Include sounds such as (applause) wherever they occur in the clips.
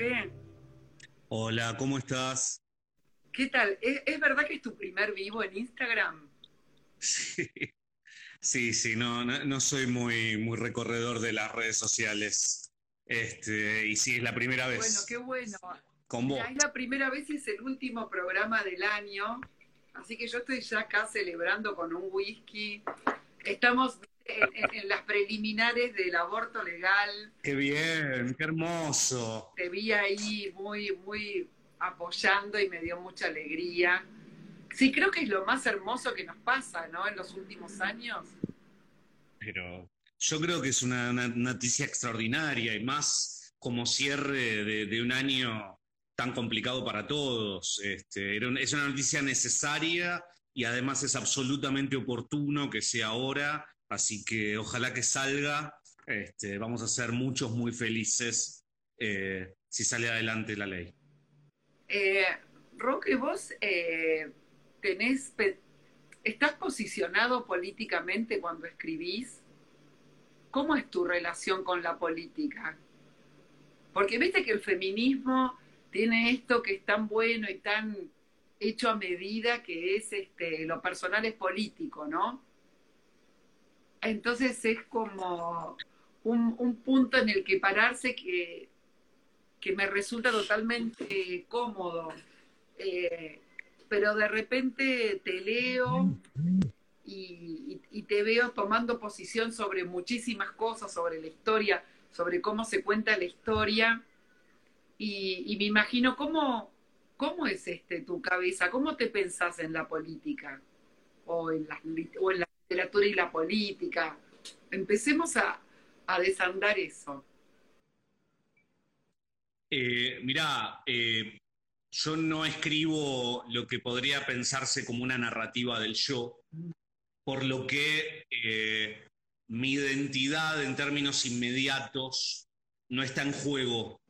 Roque. Hola, ¿cómo estás? ¿Qué tal? ¿Es, verdad que es tu primer vivo en Instagram? Sí, sí, sí, no, no, soy muy, muy recorredor de las redes sociales. Este, y sí, es la primera vez. Bueno, qué bueno. Con vos. es la primera vez y es el último programa del año. Así que yo estoy ya acá celebrando con un whisky. Estamos en, las preliminares del aborto legal. Qué bien, qué hermoso. Te vi ahí muy, muy apoyando y me dio mucha alegría. Sí, creo que es lo más hermoso que nos pasa, ¿no? En los últimos años. Pero yo creo que es una, noticia extraordinaria y más como cierre de, un año tan complicado para todos. Este, es una noticia necesaria y además es absolutamente oportuno que sea ahora Así que ojalá que salga. Este, vamos a ser muchos muy felices eh, si sale adelante la ley. Eh, Roque, vos eh, tenés, estás posicionado políticamente cuando escribís. ¿Cómo es tu relación con la política? Porque viste que el feminismo tiene esto que es tan bueno y tan hecho a medida que es este, lo personal es político, ¿no? Entonces es como un, punto en el que pararse que, que me resulta totalmente cómodo. Eh, pero de repente te leo y, te veo tomando posición sobre muchísimas cosas, sobre la historia, sobre cómo se cuenta la historia. Y, me imagino cómo, cómo es este tu cabeza, cómo te pensás en la política o en la, o en la literatura y la política. Empecemos a, desandar eso. Eh, mirá, eh, yo no escribo lo que podría pensarse como una narrativa del yo, por lo que eh, mi identidad en términos inmediatos no está en juego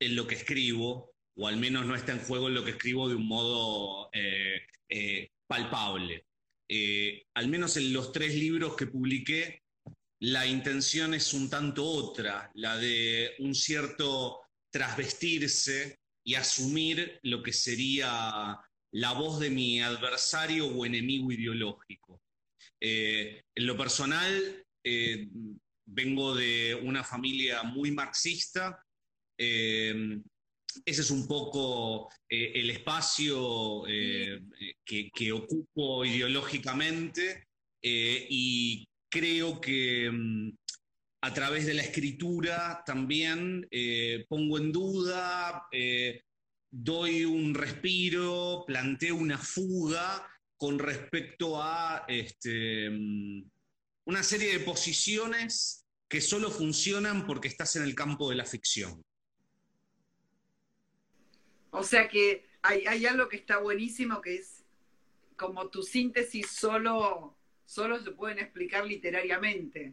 en lo que escribo, o al menos no está en juego en lo que escribo de un modo palpable. Eh, al menos en los tres libros que publiqué, la intención es un tanto otra, la de un cierto trasvestirse y asumir lo que sería la voz de mi adversario o enemigo ideológico. Eh, en lo personal, eh, vengo de una familia muy marxista, ese es un poco eh, el espacio eh, que, ocupo ideológicamente eh, y creo que mm, a través de la escritura también pongo en duda, doy un respiro, planteo una fuga con respecto a este, mm, una serie de posiciones que solo funcionan porque estás en el campo de la ficción. O sea que hay, algo que está buenísimo que es como tu síntesis solo, solo se pueden explicar literariamente.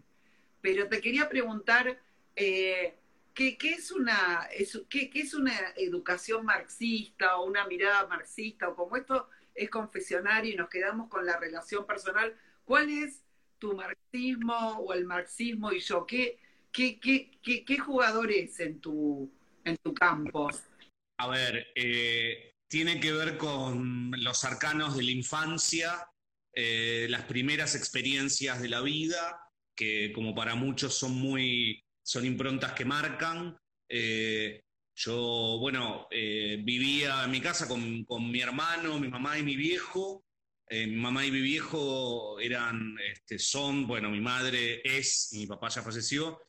Pero te quería preguntar, eh, ¿qué, es una, qué, es una educación marxista o una mirada marxista? O como esto es confesionario y nos quedamos con la relación personal, ¿cuál es tu marxismo o el marxismo y yo? ¿Qué, qué, qué, qué jugador es en tu, en tu campo? A ver, eh, tiene que ver con los arcanos de la infancia, eh, las primeras experiencias de la vida, que como para muchos son muy, son improntas que marcan. Eh, yo, bueno, vivía en mi casa con, mi hermano, mi mamá y mi viejo. mi mamá y mi viejo eran, este, son, bueno, mi madre es, mi papá ya falleció,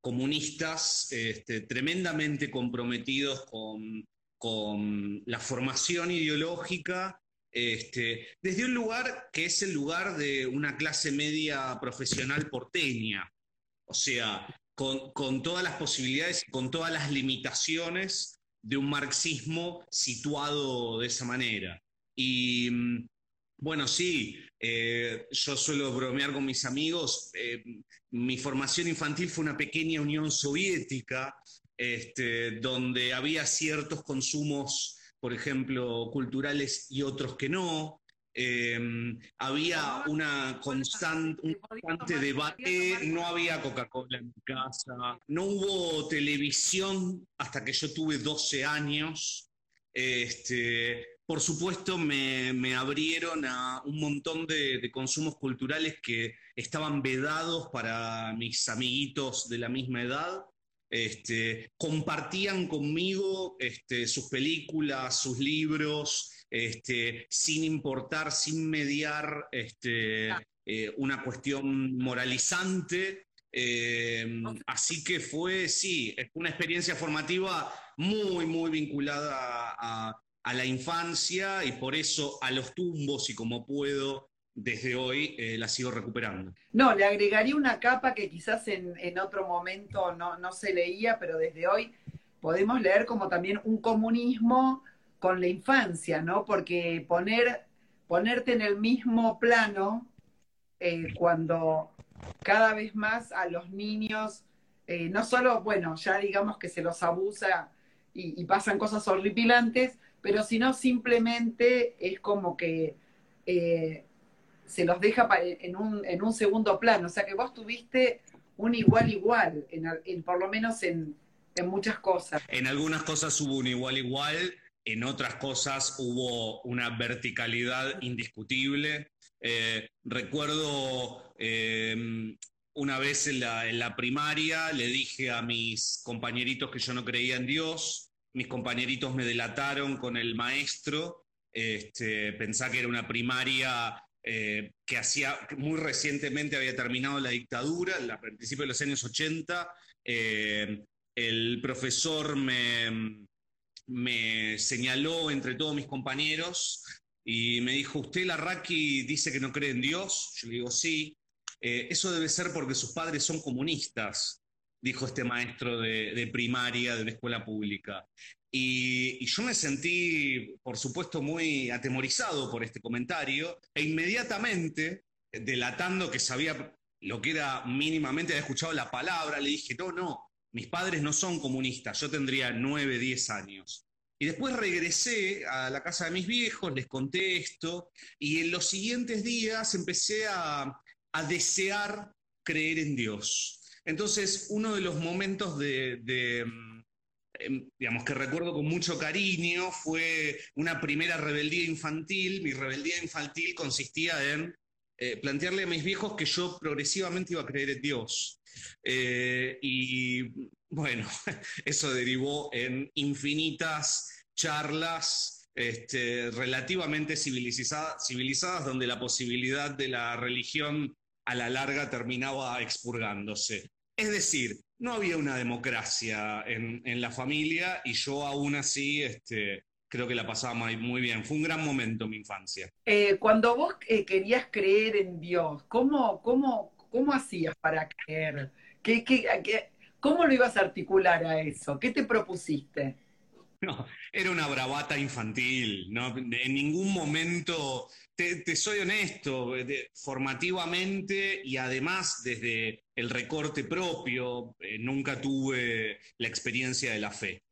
comunistas este, tremendamente comprometidos con, la formación ideológica, este, desde un lugar que es el lugar de una clase media profesional porteña, o sea, con, todas las posibilidades, con todas las limitaciones de un marxismo situado de esa manera. Y mm, bueno, sí, eh, yo suelo bromear con mis amigos. Eh, mi formación infantil fue una pequeña Unión Soviética, este, donde había ciertos consumos, por ejemplo, culturales y otros que no. Em, había una constante, un constante debate, no había Coca-Cola en mi casa, no hubo televisión hasta que yo tuve 12 años. Este, por supuesto, me, abrieron a un montón de, consumos culturales que estaban vedados para mis amiguitos de la misma edad. Este, compartían conmigo este, sus películas, sus libros, este, sin importar, sin mediar eh, una cuestión moralizante. Eh, así que fue, sí, una experiencia formativa muy, muy vinculada a, la infancia y por eso a los tumbos y como puedo desde hoy eh, la sigo recuperando. No, le agregaría una capa que quizás en, otro momento no, no, se leía, pero desde hoy podemos leer como también un comunismo con la infancia, ¿no? Porque poner, ponerte en el mismo plano eh, cuando cada vez más a los niños, eh, no solo, bueno, ya digamos que se los abusa y, pasan cosas horripilantes, pero sino simplemente es como que eh, se los deja en un, en un segundo plano. O sea que vos tuviste un igual igual, en, por lo menos en, en muchas cosas. En algunas cosas hubo un igual igual, en otras cosas hubo una verticalidad indiscutible. Eh, recuerdo em, una vez en la, primaria le dije a mis compañeritos que yo no creía en Dios, mis compañeritos me delataron con el maestro, este, pensá que era una primaria eh, que hacía, muy recientemente había terminado la dictadura, a principios de los años 80, eh, el profesor me, me señaló entre todos mis compañeros y me dijo, ¿usted, Larraqui, dice que no cree en Dios? Yo le digo, sí. Eh, eso debe ser porque sus padres son comunistas, dijo este maestro de, primaria de una escuela pública. Y, yo me sentí, por supuesto, muy atemorizado por este comentario e inmediatamente, delatando que sabía lo que era mínimamente, había escuchado la palabra, le dije, no, no, mis padres no son comunistas, yo tendría nueve, diez años. Y después regresé a la casa de mis viejos, les conté esto, y en los siguientes días empecé a, desear creer en Dios. Entonces, uno de los momentos de, mm, em, que recuerdo con mucho cariño fue una primera rebeldía infantil. Mi rebeldía infantil consistía en eh, plantearle a mis viejos que yo progresivamente iba a creer en Dios. Eh, y bueno, (laughs) eso derivó en infinitas charlas este, relativamente civilizadas, donde la posibilidad de la religión a la larga terminaba expurgándose. Es decir, no había una democracia en, la familia y yo aún así este, creo que la pasaba muy bien. Fue un gran momento mi infancia. Eh, cuando vos eh, querías creer en Dios, ¿cómo, cómo, ¿Cómo hacías para creer? ¿Qué, qué, cómo lo ibas a articular a eso? ¿Qué te propusiste? No, era una bravata infantil, ¿no? En ningún momento, te, soy honesto, formativamente y además desde el recorte propio, eh, nunca tuve la experiencia de la fe.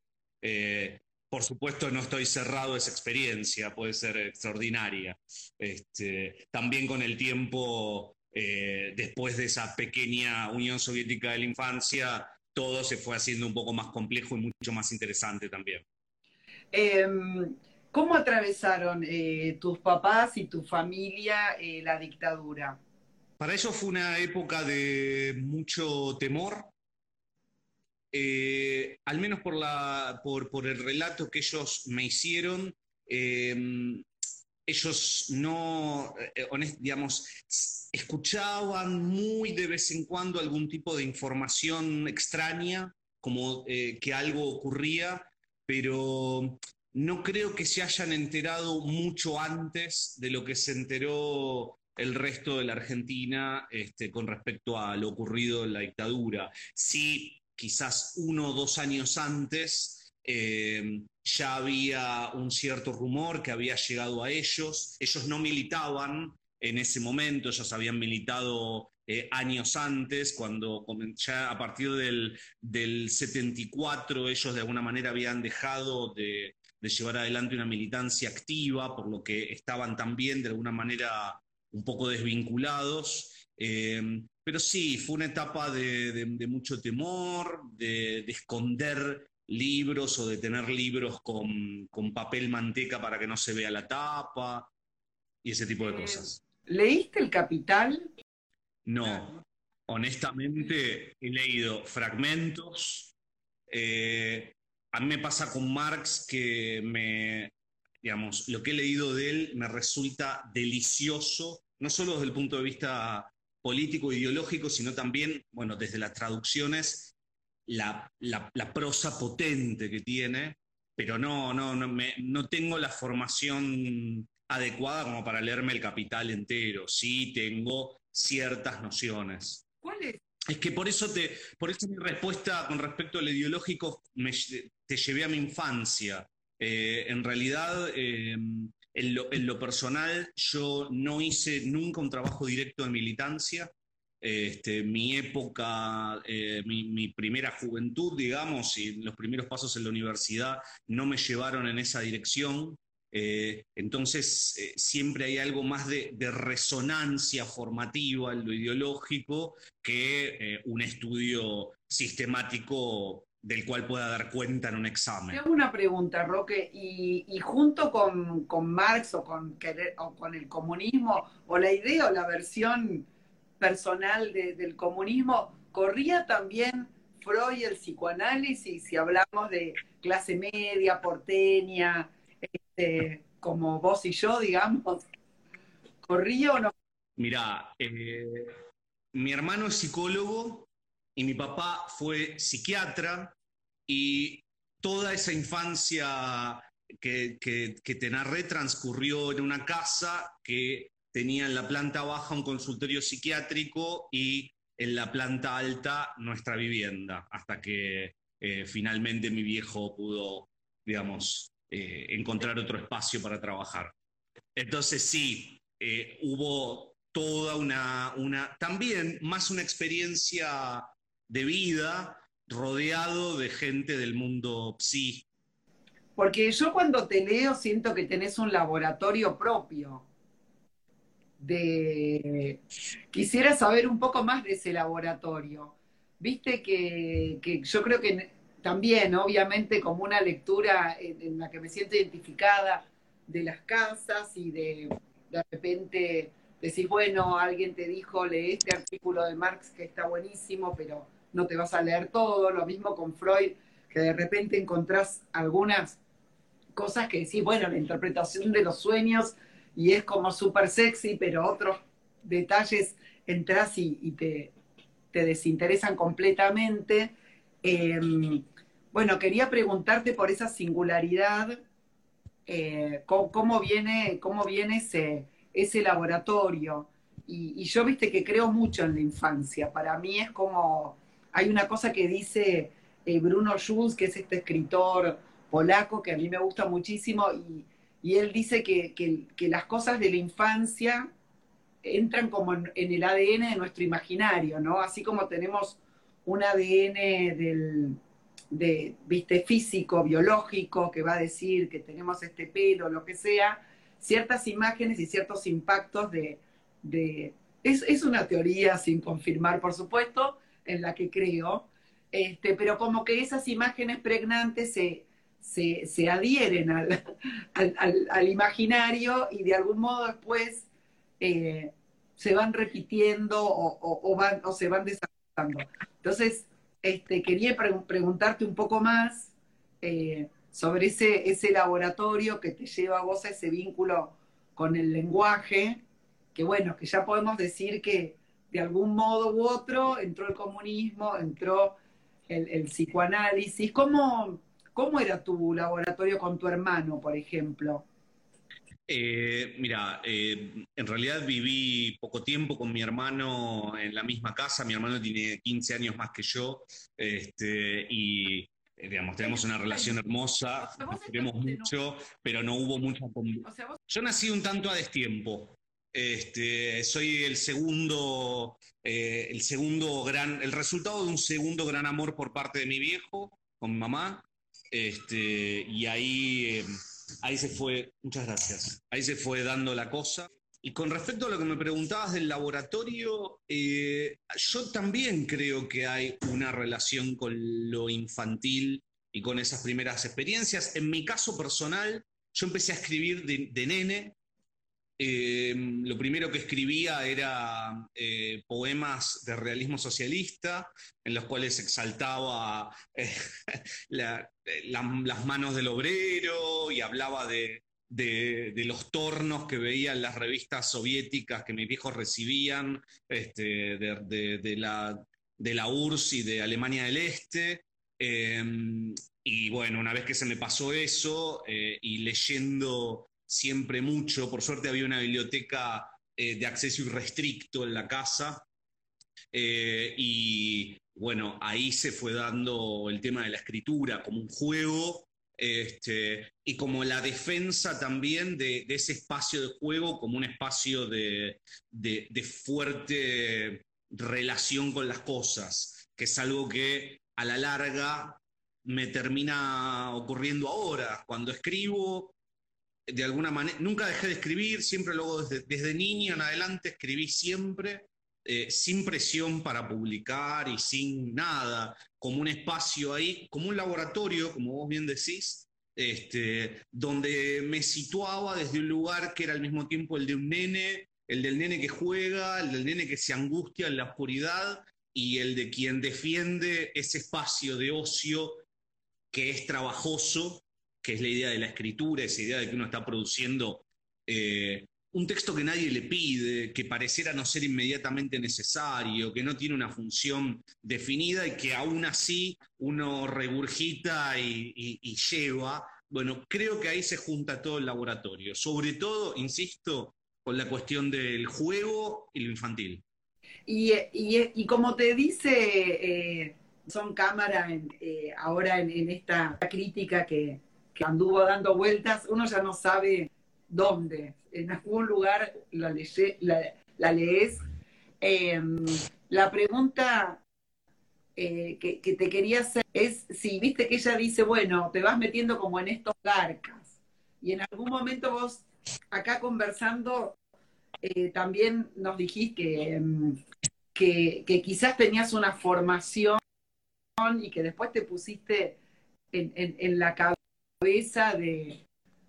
Eh, por supuesto, no estoy cerrado a esa experiencia, puede ser extraordinaria. Este, también con el tiempo eh, después de esa pequeña Unión Soviética de la infancia, todo se fue haciendo un poco más complejo y mucho más interesante también. Em, ¿Cómo atravesaron eh, tus papás y tu familia eh, la dictadura? Para ellos fue una época de mucho temor, al menos por, la, por, por, el relato que ellos me hicieron. Em, ellos no, digamos, escuchaban muy de vez en cuando algún tipo de información extraña, como eh, que algo ocurría, pero no creo que se hayan enterado mucho antes de lo que se enteró el resto de la Argentina este, con respecto a lo ocurrido en la dictadura. Sí, quizás uno o dos años antes eh, ya había un cierto rumor que había llegado a ellos. Ellos no militaban en ese momento, ellos habían militado eh, años antes, cuando ya a partir del, 74 ellos de alguna manera habían dejado de, llevar adelante una militancia activa, por lo que estaban también de alguna manera un poco desvinculados. Eh, pero sí, fue una etapa de, mucho temor, de, esconder libros o de tener libros con, papel manteca para que no se vea la tapa y ese tipo de eh, cosas. ¿Leíste El Capital? No, honestamente he leído fragmentos. Eh, a mí me pasa con Marx que me, digamos, lo que he leído de él me resulta delicioso, no solo desde el punto de vista político, ideológico, sino también, bueno, desde las traducciones, la, prosa potente que tiene, pero no, no, no, no tengo la formación adecuada como para leerme el capital entero. Sí tengo ciertas nociones. ¿Cuál es? Es que por eso, te, por eso mi respuesta con respecto al ideológico te llevé a mi infancia. Eh, en realidad, eh, en lo, personal, yo no hice nunca un trabajo directo de militancia. Este, mi época, eh, mi, primera juventud, digamos, y los primeros pasos en la universidad no me llevaron en esa dirección. Eh, entonces, eh, siempre hay algo más de, resonancia formativa en lo ideológico que un estudio sistemático del cual pueda dar cuenta en un examen. Tengo una pregunta, Roque, y, junto con, Marx con, o con el comunismo, o la idea o la versión personal del comunismo, ¿corría también Freud el psicoanálisis si hablamos de clase media, porteña, este, como vos y yo, digamos? ¿Corría o no? Mira, eh, mi hermano es psicólogo y mi papá fue psiquiatra y toda esa infancia que, te narré transcurrió en una casa que tenía en la planta baja un consultorio psiquiátrico y en la planta alta nuestra vivienda, hasta que eh, finalmente mi viejo pudo, digamos, eh, encontrar otro espacio para trabajar. Entonces sí, eh, hubo toda una, una, también más una experiencia de vida rodeado de gente del mundo psi. Porque yo cuando te leo siento que tenés un laboratorio propio. De... Quisiera saber un poco más de ese laboratorio. Viste que, yo creo que también, obviamente, como una lectura en, la que me siento identificada de las casas y de de repente decís, bueno, alguien te dijo, lee este artículo de Marx que está buenísimo, pero no te vas a leer todo, lo mismo con Freud, que de repente encontrás algunas cosas que decís, bueno, la interpretación de los sueños y es como súper sexy, pero otros detalles entras y, te, desinteresan completamente. Em, bueno, quería preguntarte por esa singularidad, eh, cómo, viene, cómo viene ese, ese laboratorio. Y, y, yo, viste, que creo mucho en la infancia. Para mí es como hay una cosa que dice eh, Bruno Schulz, que es este escritor polaco que a mí me gusta muchísimo, y, él dice que, las cosas de la infancia entran como en, el ADN de nuestro imaginario, ¿no? Así como tenemos un ADN del, de, viste, físico, biológico, que va a decir que tenemos este pelo, lo que sea, ciertas imágenes y ciertos impactos de... es, es, una teoría sin confirmar, por supuesto, en la que creo, este, pero como que esas imágenes pregnantes se, se, adhieren al, al, imaginario y de algún modo después eh, se van repitiendo o, o se van desarrollando. Entonces, este, quería preguntarte un poco más eh, sobre ese, laboratorio que te lleva a vos a ese vínculo con el lenguaje, que bueno, que ya podemos decir que de algún modo u otro entró el comunismo, entró el, psicoanálisis. ¿Cómo, ¿Cómo era tu laboratorio con tu hermano, por ejemplo? Eh, mira, eh, en realidad viví poco tiempo con mi hermano en la misma casa. Mi hermano tiene 15 años más que yo este, y eh, digamos, tenemos una relación hermosa, nos queremos mucho, pero no hubo mucha... Yo nací un tanto a destiempo. Este, soy el segundo, eh, el segundo gran, el resultado de un segundo gran amor por parte de mi viejo, con mi mamá. Este, y ahí, eh, ahí se fue, muchas gracias, ahí se fue dando la cosa. Y con respecto a lo que me preguntabas del laboratorio, eh, yo también creo que hay una relación con lo infantil y con esas primeras experiencias. En mi caso personal, yo empecé a escribir de, nene. Eh, lo primero que escribía era eh, poemas de realismo socialista, en los cuales exaltaba (laughs) las manos del obrero y hablaba de, los tornos que veía en las revistas soviéticas que mis viejos recibían, este, de, la, URSS y de Alemania del Este. Y bueno, una vez que se me pasó eso eh, y leyendo siempre mucho, por suerte había una biblioteca eh, de acceso irrestricto en la casa. Eh, y bueno, ahí se fue dando el tema de la escritura como un juego este, y como la defensa también de, ese espacio de juego como un espacio de, fuerte relación con las cosas, que es algo que a la larga me termina ocurriendo ahora. Cuando escribo, de alguna manera, nunca dejé de escribir, siempre luego desde, desde niño en adelante escribí siempre, eh, sin presión para publicar y sin nada, como un espacio ahí, como un laboratorio, como vos bien decís, este, donde me situaba desde un lugar que era al mismo tiempo el de un nene, el del nene que juega, el del nene que se angustia en la oscuridad y el de quien defiende ese espacio de ocio que es trabajoso, que es la idea de la escritura, esa idea de que uno está produciendo eh, un texto que nadie le pide, que pareciera no ser inmediatamente necesario, que no tiene una función definida y que aún así uno regurgita y, lleva. Bueno, creo que ahí se junta todo el laboratorio, sobre todo, insisto, con la cuestión del juego y lo infantil. Y, como te dice eh, Son Cámara eh, ahora en, esta crítica que, que anduvo dando vueltas, uno ya no sabe dónde en algún lugar la, la, lees. Em, la pregunta eh, que, te quería hacer es si viste que ella dice, bueno, te vas metiendo como en estos garcas. Y en algún momento vos, acá conversando, eh, también nos dijiste em, que, quizás tenías una formación y que después te pusiste en, la cabeza de,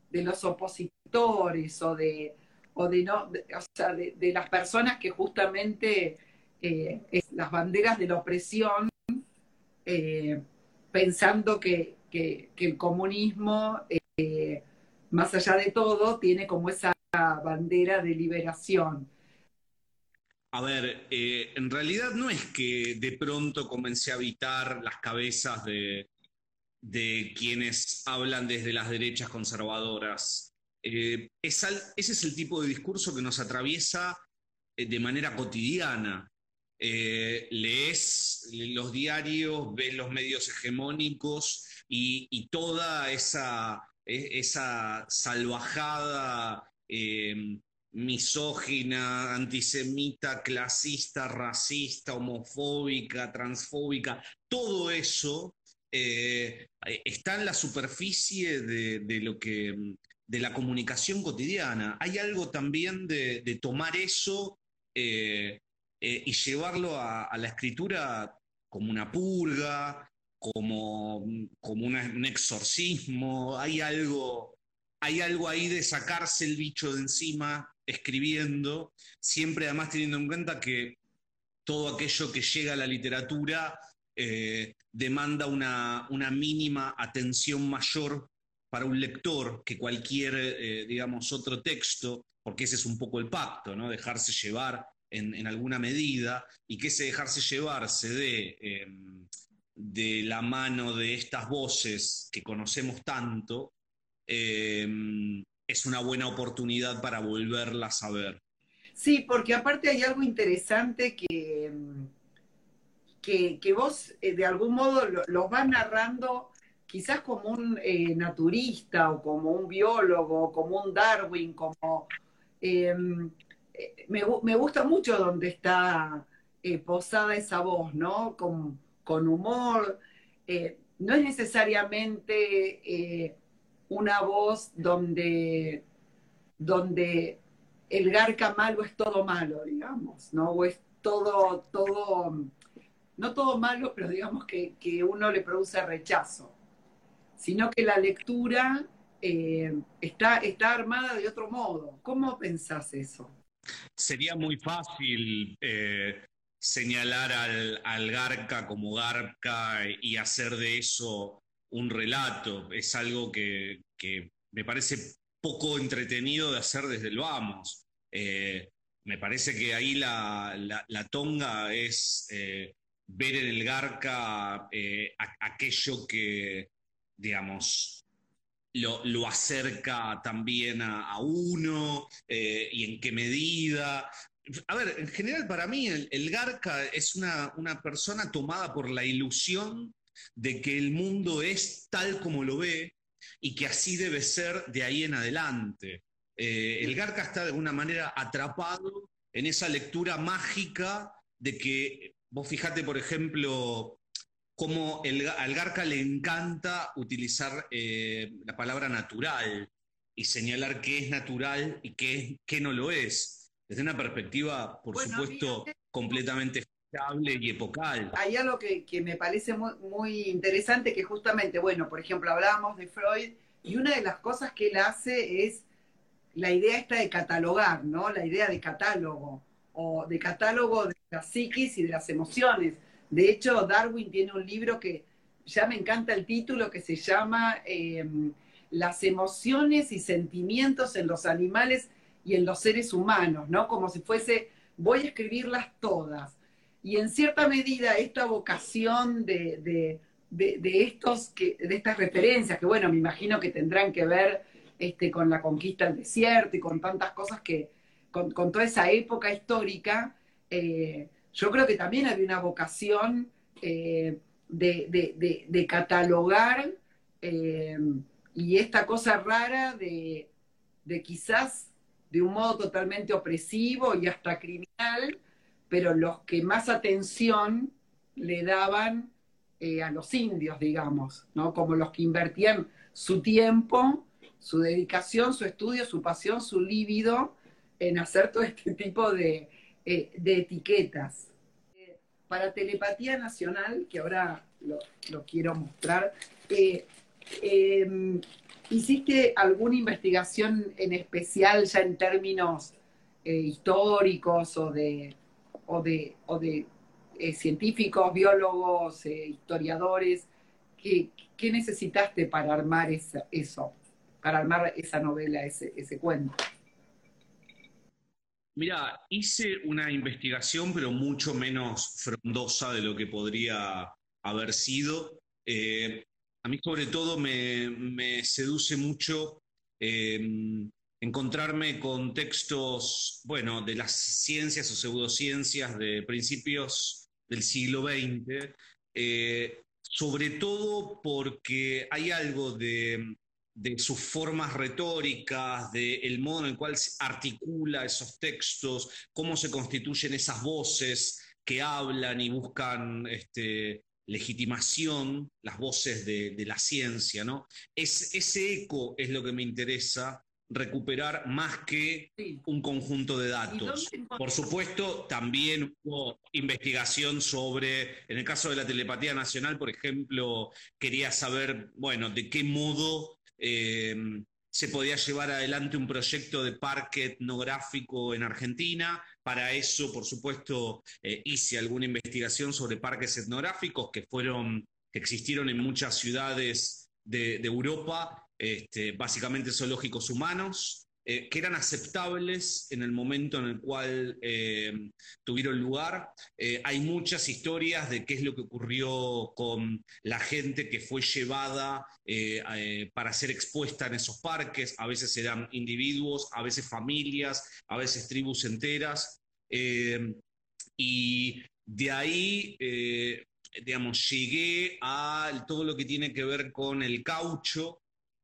de los opositores o de, o de, no, o sea, de, las personas que justamente eh, las banderas de la opresión, eh, pensando que, el comunismo, eh, más allá de todo, tiene como esa bandera de liberación. A ver, en realidad no es que de pronto comencé a habitar las cabezas de, de quienes hablan desde las derechas conservadoras. Eh, ese es el tipo de discurso que nos atraviesa eh, de manera cotidiana. Eh, lees los diarios, ves los medios hegemónicos y, toda esa, e, esa salvajada misógina, antisemita, clasista, racista, homofóbica, transfóbica, todo eso está en la superficie de, lo que de la comunicación cotidiana. Hay algo también de, tomar eso eh, eh, y llevarlo a, la escritura como una purga, como, como un exorcismo. Hay algo, hay algo ahí de sacarse el bicho de encima escribiendo, siempre además teniendo en cuenta que todo aquello que llega a la literatura eh, demanda una, mínima atención mayor para un lector que cualquier, eh, digamos, otro texto, porque ese es un poco el pacto, ¿no? Dejarse llevar en, alguna medida y que ese dejarse llevar se dé em, de la mano de estas voces que conocemos tanto, em, es una buena oportunidad para volverlas a ver. Sí, porque aparte hay algo interesante que, que, vos eh, de algún modo los vas narrando quizás como un eh, naturista o como un biólogo, como un Darwin, como em, eh, me, gusta mucho donde está posada esa voz, ¿no? Con, con humor. no es necesariamente una voz donde, donde el garca malo es todo malo, digamos, ¿no? O es todo, todo, no todo malo, pero digamos que, que uno le produce rechazo, sino que la lectura eh, está, está armada de otro modo. ¿Cómo pensás eso? Sería muy fácil eh, señalar al, al, Garca como Garca y hacer de eso un relato. Es algo que, que me parece poco entretenido de hacer desde el vamos. Eh, me parece que ahí la, la, tonga es ver en el Garca aquello que, digamos, lo, acerca también a, uno eh, y en qué medida. A ver, en general para mí el, Garca es una, una, persona tomada por la ilusión de que el mundo es tal como lo ve y que así debe ser de ahí en adelante. Eh, el Garca está de alguna manera atrapado en esa lectura mágica de que, vos fijate, por ejemplo, como el, al Garca le encanta utilizar eh, la palabra natural y señalar qué es natural y qué, qué no lo es, desde una perspectiva, por supuesto, completamente fiable y epocal. Hay algo que, que me parece muy, muy, interesante, que justamente, bueno, por ejemplo, hablábamos de Freud, y una de las cosas que él hace es la idea esta de catalogar, ¿no? La idea de catálogo, o de catálogo de la psiquis y de las emociones de hecho, Darwin tiene un libro que ya me encanta el título, que se llama em, Las emociones y sentimientos en los animales y en los seres humanos, ¿no? Como si fuese, voy a escribirlas todas. Y en cierta medida esta vocación de, estos, que, de estas referencias, que bueno, me imagino que tendrán que ver este, con la conquista del desierto y con tantas cosas que, con, toda esa época histórica, eh, yo creo que también había una vocación eh, de, catalogar eh, y esta cosa rara de, quizás de un modo totalmente opresivo y hasta criminal, pero los que más atención le daban a los indios, digamos, ¿no? Como los que invertían su tiempo, su dedicación, su estudio, su pasión, su líbido en hacer todo este tipo de, de etiquetas para Telepatía Nacional, que ahora lo, quiero mostrar, eh, em, ¿hiciste alguna investigación en especial ya en términos eh, históricos o de, o de, o de eh, científicos, biólogos, historiadores? ¿Qué, ¿Qué, necesitaste para armar eso, para armar esa novela, ese, ese cuento? Mira, hice una investigación, pero mucho menos frondosa de lo que podría haber sido. Eh, a mí sobre todo me, seduce mucho em, encontrarme con textos, bueno, de las ciencias o pseudociencias de principios del siglo XX, eh, sobre todo porque hay algo de de sus formas retóricas, del modo en el cual se articula esos textos, cómo se constituyen esas voces que hablan y buscan este, legitimación, las voces de, la ciencia, ¿no? Es, ese eco es lo que me interesa recuperar más que un conjunto de datos. Por supuesto, también hubo investigación sobre, en el caso de la telepatía nacional, por ejemplo, quería saber, bueno, de qué modo Em, se podía llevar adelante un proyecto de parque etnográfico en Argentina. Para eso, por supuesto, eh, hice alguna investigación sobre parques etnográficos que fueron, que existieron en muchas ciudades de, Europa, este, básicamente zoológicos humanos. Eh, que eran aceptables en el momento en el cual eh, tuvieron lugar. Eh, hay muchas historias de qué es lo que ocurrió con la gente que fue llevada para ser expuesta en esos parques. A veces eran individuos, a veces familias, a veces tribus enteras. y de ahí digamos, llegué a todo lo que tiene que ver con el caucho,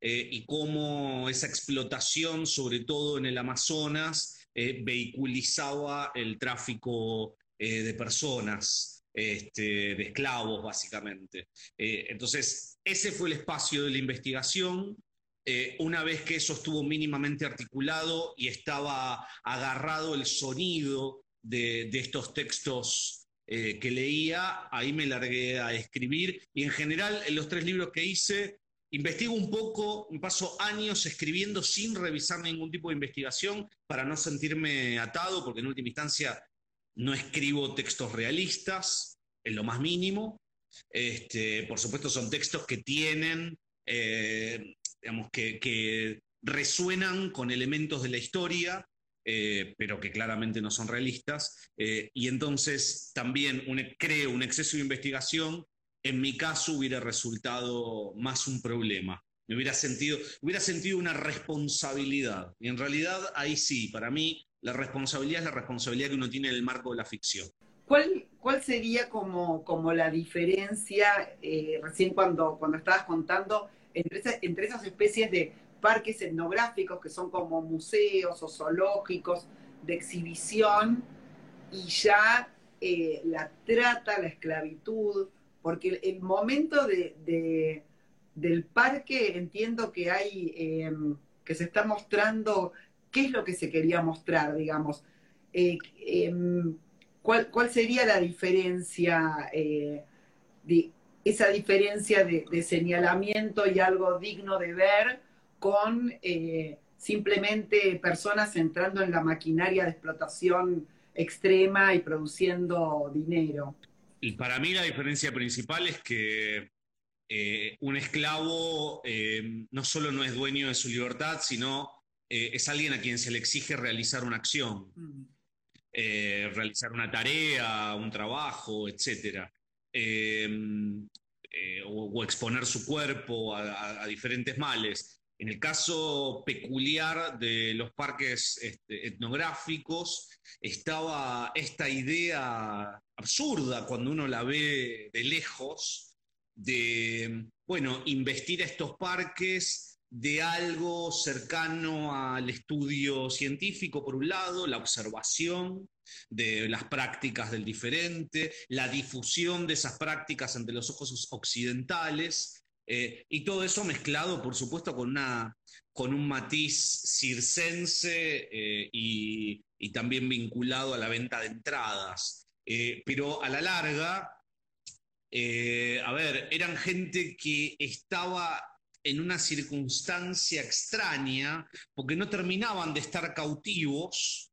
eh, y cómo esa explotación, sobre todo en el Amazonas, vehiculizaba el tráfico de personas, este, de esclavos, básicamente. entonces, ese fue el espacio de la investigación. una vez que eso estuvo mínimamente articulado y estaba agarrado el sonido de, estos textos eh, que leía, ahí me largué a escribir y en general en los tres libros que hice investigo un poco, paso años escribiendo sin revisar ningún tipo de investigación para no sentirme atado, porque en última instancia no escribo textos realistas, en lo más mínimo. Este, por supuesto son textos que tienen, eh, digamos, que, que resuenan con elementos de la historia, eh, pero que claramente no son realistas. Eh, y entonces también creo un exceso de investigación, en mi caso hubiera resultado más un problema. Me hubiera sentido, hubiera sentido una responsabilidad. Y en realidad ahí sí, para mí la responsabilidad es la responsabilidad que uno tiene en el marco de la ficción. ¿Cuál, cuál sería como, como la diferencia, eh, recién cuando, cuando estabas contando, entre, esas especies de parques etnográficos que son como museos o zoológicos de exhibición y ya eh, la trata, la esclavitud, porque el, momento de, del parque entiendo que hay, em, que se está mostrando qué es lo que se quería mostrar, digamos. Eh, em, ¿cuál, ¿cuál, sería la diferencia, eh, de, esa diferencia de, de señalamiento y algo digno de ver? con eh, simplemente personas entrando en la maquinaria de explotación extrema y produciendo dinero. Y para mí la diferencia principal es que eh, un esclavo eh, no solo no es dueño de su libertad, sino es alguien a quien se le exige realizar una acción, mm. realizar una tarea, un trabajo, etc. O, exponer su cuerpo a diferentes males. En el caso peculiar de los parques este, etnográficos, estaba esta idea absurda cuando uno la ve de lejos, de, bueno, investir estos parques de algo cercano al estudio científico, por un lado, la observación de las prácticas del diferente, la difusión de esas prácticas ante los ojos occidentales, eh, y todo eso mezclado, por supuesto, con, una, con un matiz circense eh, y, también vinculado a la venta de entradas. Eh, pero a la larga, a ver, eran gente que estaba en una circunstancia extraña, porque no terminaban de estar cautivos,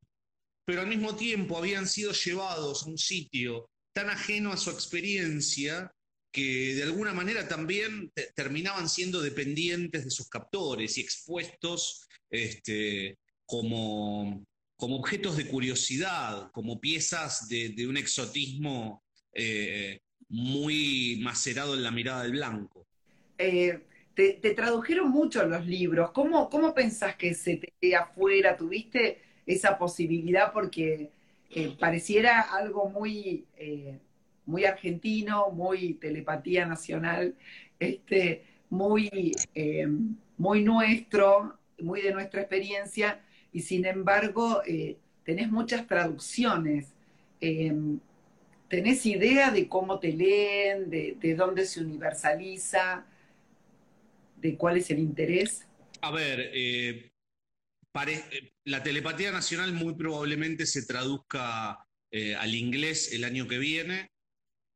pero al mismo tiempo habían sido llevados a un sitio tan ajeno a su experiencia que de alguna manera también terminaban siendo dependientes de sus captores y expuestos este, como, como, objetos de curiosidad, como piezas de, un exotismo eh, muy macerado en la mirada del blanco. Eh, te, tradujeron mucho los libros. ¿Cómo, ¿Cómo pensás que se te afuera? ¿Tuviste esa posibilidad? Porque eh, pareciera algo muy muy argentino, muy telepatía nacional, este, muy, eh, muy nuestro, muy de nuestra experiencia, y sin embargo eh, tenés muchas traducciones. Em, ¿Tenés idea de cómo te leen, de, de dónde se universaliza, de cuál es el interés? A ver, eh, la telepatía nacional muy probablemente se traduzca al inglés el año que viene.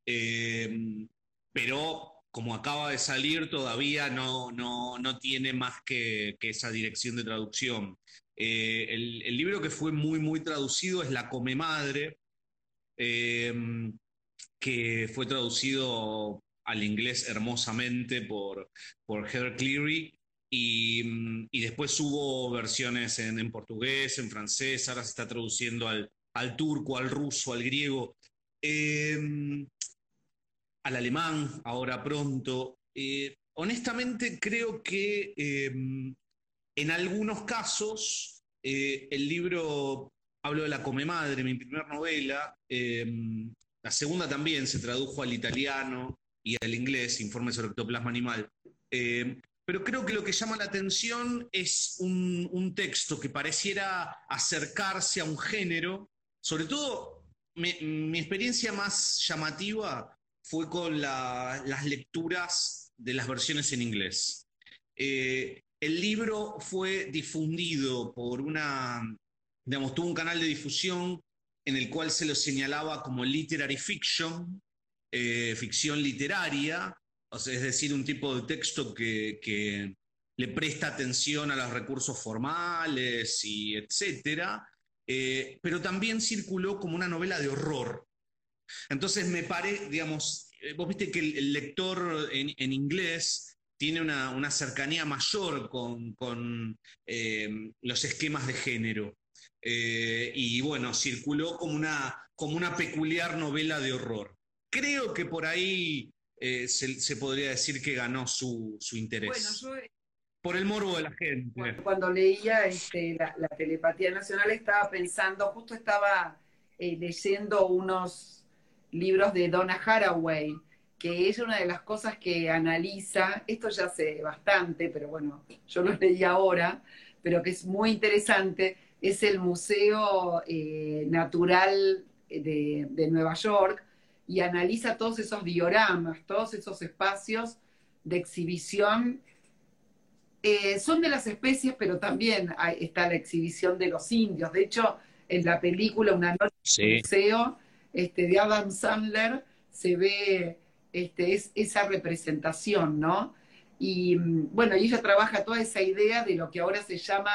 Eh, pero como acaba de salir, todavía no, no, tiene más que, esa dirección de traducción. Eh, el, libro que fue muy, muy traducido es La Come Madre, eh, que fue traducido al inglés hermosamente por, por Heather Cleary. Y, después hubo versiones en, portugués, en francés, ahora se está traduciendo al, al turco, al ruso, al griego al alemán ahora pronto. Eh, honestamente creo que em, en algunos casos eh, el libro, hablo de La Come Madre, mi primera novela, em, la segunda también se tradujo al italiano y al inglés, Informe sobre ectoplasma animal. Em, pero creo que lo que llama la atención es un, texto que pareciera acercarse a un género, sobre todo mi, experiencia más llamativa fue con las lecturas de las versiones en inglés. Eh, el libro fue difundido por una, digamos, tuvo un canal de difusión en el cual se lo señalaba como literary fiction, eh, ficción literaria, es decir, un tipo de texto que, le presta atención a los recursos formales y etcétera, eh, pero también circuló como una novela de horror. Entonces me parece, digamos, eh, vos viste que el, lector en, inglés tiene una, cercanía mayor con, eh, los esquemas de género. y bueno, circuló como una, como una peculiar novela de horror. Creo que por ahí eh, se, podría decir que ganó su, interés. Eh, por el morbo de la gente. Cuando, leía este, la, Telepatía Nacional estaba pensando, justo estaba eh, leyendo unos libros de Donna Haraway, que es una de las cosas que analiza, esto ya sé bastante, pero bueno, yo lo leí ahora, pero que es muy interesante, es el Museo Natural de, de Nueva York, y analiza todos esos dioramas, todos esos espacios de exhibición. Eh, son de las especies, pero también está la exhibición de los indios. De hecho, en la película Una noche en el museo este, de Adam Sandler se ve este, es, esa representación, ¿no? Y mm, bueno, y ella trabaja toda esa idea de lo que ahora se llama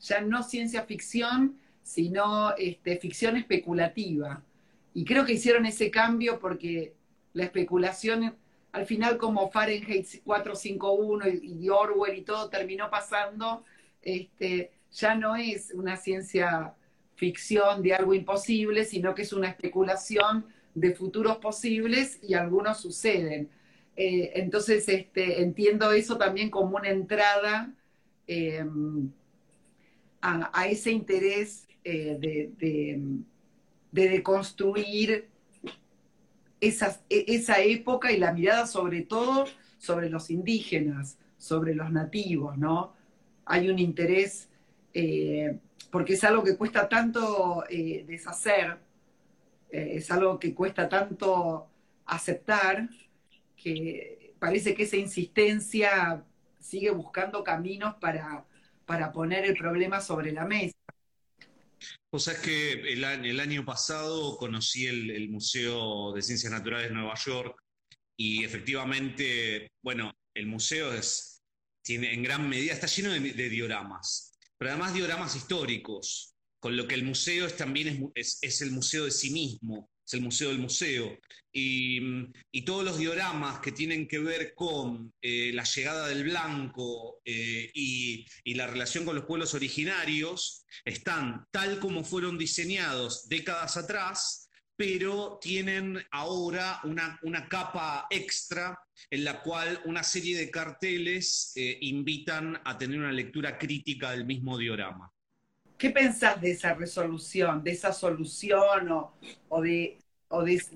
ya no ciencia ficción, sino este, ficción especulativa. Y creo que hicieron ese cambio porque la especulación, al final como Fahrenheit 451 y, Orwell y todo terminó pasando, este, ya no es una ciencia ficción de algo imposible, sino que es una especulación de futuros posibles y algunos suceden. Eh, entonces, este, entiendo eso también como una entrada em, a, ese interés eh, de, de deconstruir esa, e, esa época y la mirada sobre todo sobre los indígenas, sobre los nativos, ¿no? Hay un interés, eh, porque es algo que cuesta tanto eh, deshacer, eh, es algo que cuesta tanto aceptar, que parece que esa insistencia sigue buscando caminos para, para poner el problema sobre la mesa. O sea, es que el, año pasado conocí el, Museo de Ciencias Naturales de Nueva York y efectivamente, bueno, el museo es, tiene en gran medida, está lleno de, dioramas, pero además dioramas históricos, con lo que el museo es, también es el museo de sí mismo es el Museo del Museo, y, todos los dioramas que tienen que ver con eh, la llegada del blanco eh, y, la relación con los pueblos originarios están tal como fueron diseñados décadas atrás, pero tienen ahora una, una capa extra en la cual una serie de carteles eh, invitan a tener una lectura crítica del mismo diorama. ¿Qué pensás de esa resolución, de esa solución o, de,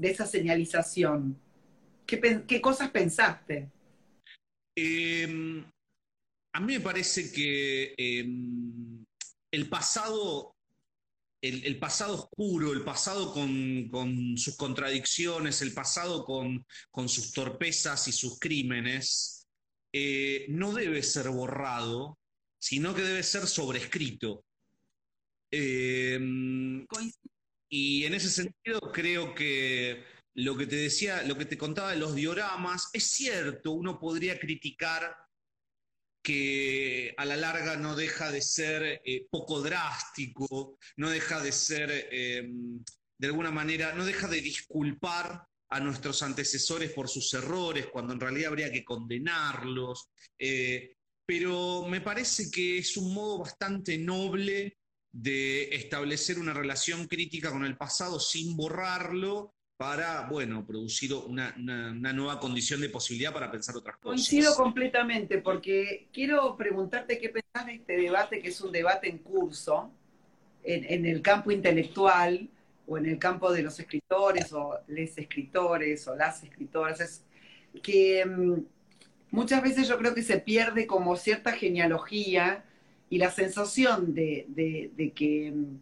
esa señalización? ¿Qué, cosas pensaste? Em, a mí me parece que em, el pasado, el, pasado oscuro, el pasado con, sus contradicciones, el pasado con, sus torpezas y sus crímenes, eh, no debe ser borrado, sino que debe ser sobrescrito. Em, y en ese sentido creo que lo que te decía, lo que te contaba de los dioramas, es cierto, uno podría criticar que a la larga no deja de ser eh, poco drástico, no deja de ser, em, de alguna manera, no deja de disculpar a nuestros antecesores por sus errores, cuando en realidad habría que condenarlos. Eh, pero me parece que es un modo bastante noble de establecer una relación crítica con el pasado sin borrarlo para, bueno, producir una, nueva condición de posibilidad para pensar otras cosas. Coincido completamente, porque quiero preguntarte qué pensás de este debate, que es un debate en curso, en, el campo intelectual o en el campo de los escritores o les escritores o las escritoras, que mm, muchas veces yo creo que se pierde como cierta genealogía y la sensación de, de que mm,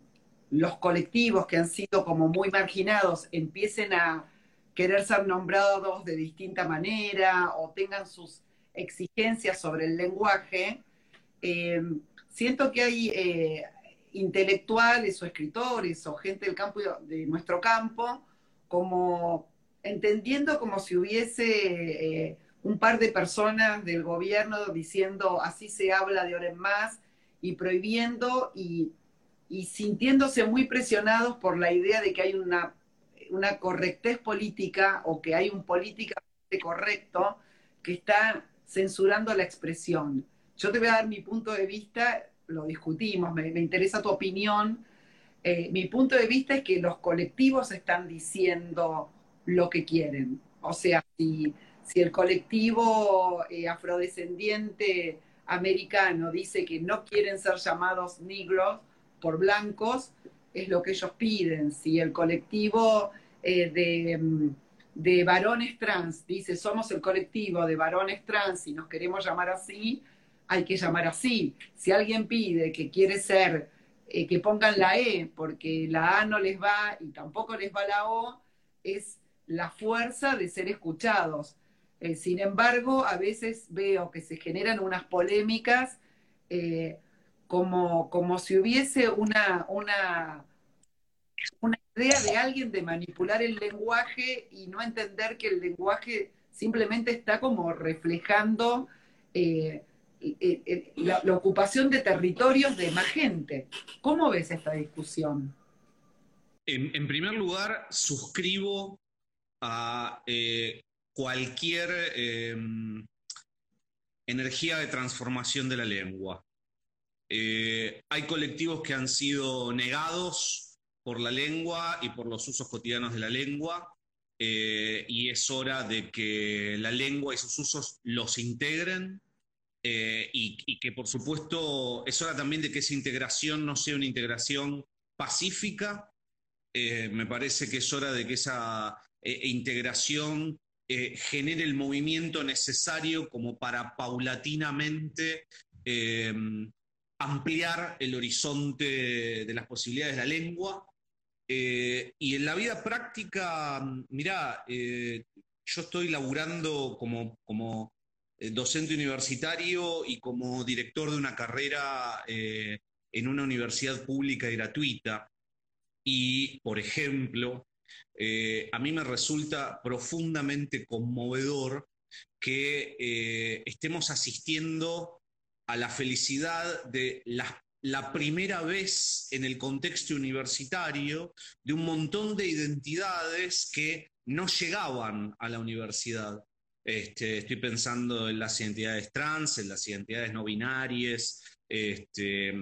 los colectivos que han sido como muy marginados empiecen a querer ser nombrados de distinta manera o tengan sus exigencias sobre el lenguaje, eh, siento que hay eh, intelectuales o escritores o gente del campo de nuestro campo como entendiendo como si hubiese eh, un par de personas del gobierno diciendo así se habla de ahora en más y prohibiendo y, y sintiéndose muy presionados por la idea de que hay una una correctez política o que hay un políticamente correcto que está censurando la expresión. Yo te voy a dar mi punto de vista, lo discutimos, me, interesa tu opinión. Eh, mi punto de vista es que los colectivos están diciendo lo que quieren. O sea, si, si el colectivo eh, afrodescendiente americano dice que no quieren ser llamados negros por blancos, es lo que ellos piden. Si el colectivo eh, mm, de, varones trans, dice, somos el colectivo de varones trans y nos queremos llamar así, hay que llamar así. Si alguien pide que quiere ser, eh, que pongan la E, porque la A no les va y tampoco les va la O, es la fuerza de ser escuchados. Eh, sin embargo, a veces veo que se generan unas polémicas como, como si hubiese una, una, idea de alguien de manipular el lenguaje y no entender que el lenguaje simplemente está como reflejando eh, eh, eh, la, ocupación de territorios de más gente. ¿Cómo ves esta discusión? En, primer lugar, suscribo a cualquier energía de transformación de la lengua. Hay colectivos que han sido negados por la lengua y por los usos cotidianos de la lengua, eh, y es hora de que la lengua y sus usos los integren. Eh, y, que por supuesto es hora también de que esa integración no sea una integración pacífica. Eh, me parece que es hora de que esa integración genere el movimiento necesario como para paulatinamente ampliar el horizonte de las posibilidades de la lengua eh, y en la vida práctica, mirá, eh, yo estoy laburando como, como eh, docente universitario y como director de una carrera en una universidad pública y gratuita. Y, por ejemplo, a mí me resulta profundamente conmovedor que estemos asistiendo a la felicidad de la primera vez en el contexto universitario de un montón de identidades que no llegaban a la universidad. Este, estoy pensando en las identidades trans, en las identidades no binarias, este,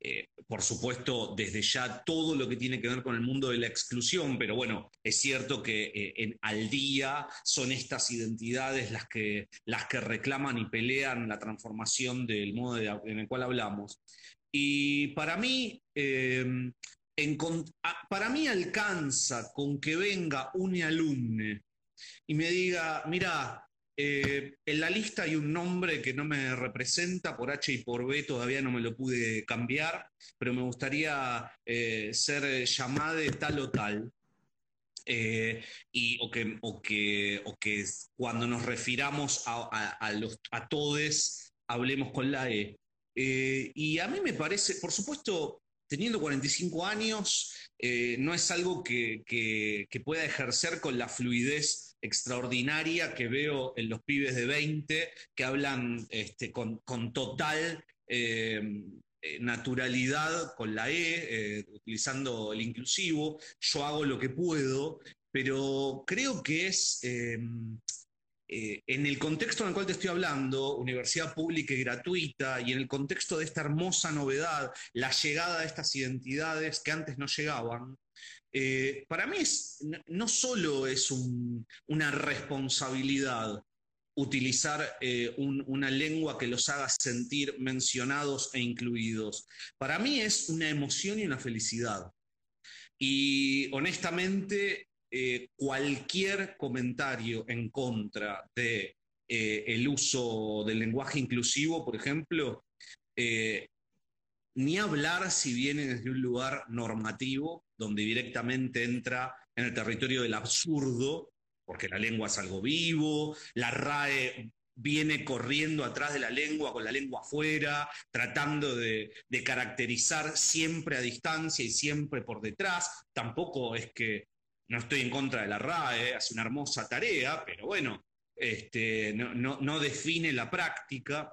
eh, por supuesto, desde ya todo lo que tiene que ver con el mundo de la exclusión, pero bueno, es cierto que eh, al día son estas identidades las que, las que reclaman y pelean la transformación del modo en el cual hablamos. Y para mí, em, para mí alcanza con que venga un alumno y me diga, mira, eh, en la lista hay un nombre que no me representa, por H y por B todavía no me lo pude cambiar, pero me gustaría eh, ser llamada de tal o tal. Eh, y, o, que, o, que, o que cuando nos refiramos a, a, los, a todes hablemos con la E. Eh, y a mí me parece, por supuesto, teniendo 45 años, eh, no es algo que, pueda ejercer con la fluidez extraordinaria que veo en los pibes de 20 que hablan este, con, total eh, naturalidad con la E, utilizando el inclusivo. Yo hago lo que puedo, pero creo que es eh, en el contexto en el cual te estoy hablando, universidad pública y gratuita, y en el contexto de esta hermosa novedad, la llegada de estas identidades que antes no llegaban, eh, para mí no solo es una responsabilidad utilizar eh, una lengua que los haga sentir mencionados e incluidos, para mí es una emoción y una felicidad. Y honestamente, eh, cualquier comentario en contra de eh, el uso del lenguaje inclusivo, por ejemplo, eh, ni hablar si viene desde un lugar normativo, donde directamente entra en el territorio del absurdo, porque la lengua es algo vivo, la RAE viene corriendo atrás de la lengua, con la lengua afuera, tratando de, caracterizar siempre a distancia y siempre por detrás. Tampoco es que no estoy en contra de la RAE, hace una hermosa tarea, pero bueno, este, no, define la práctica.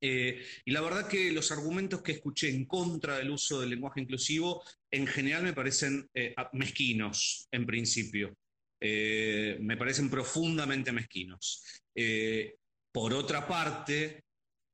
Eh, y la verdad que los argumentos que escuché en contra del uso del lenguaje inclusivo en general me parecen eh, mezquinos, en principio. Eh, me parecen profundamente mezquinos. Por otra parte,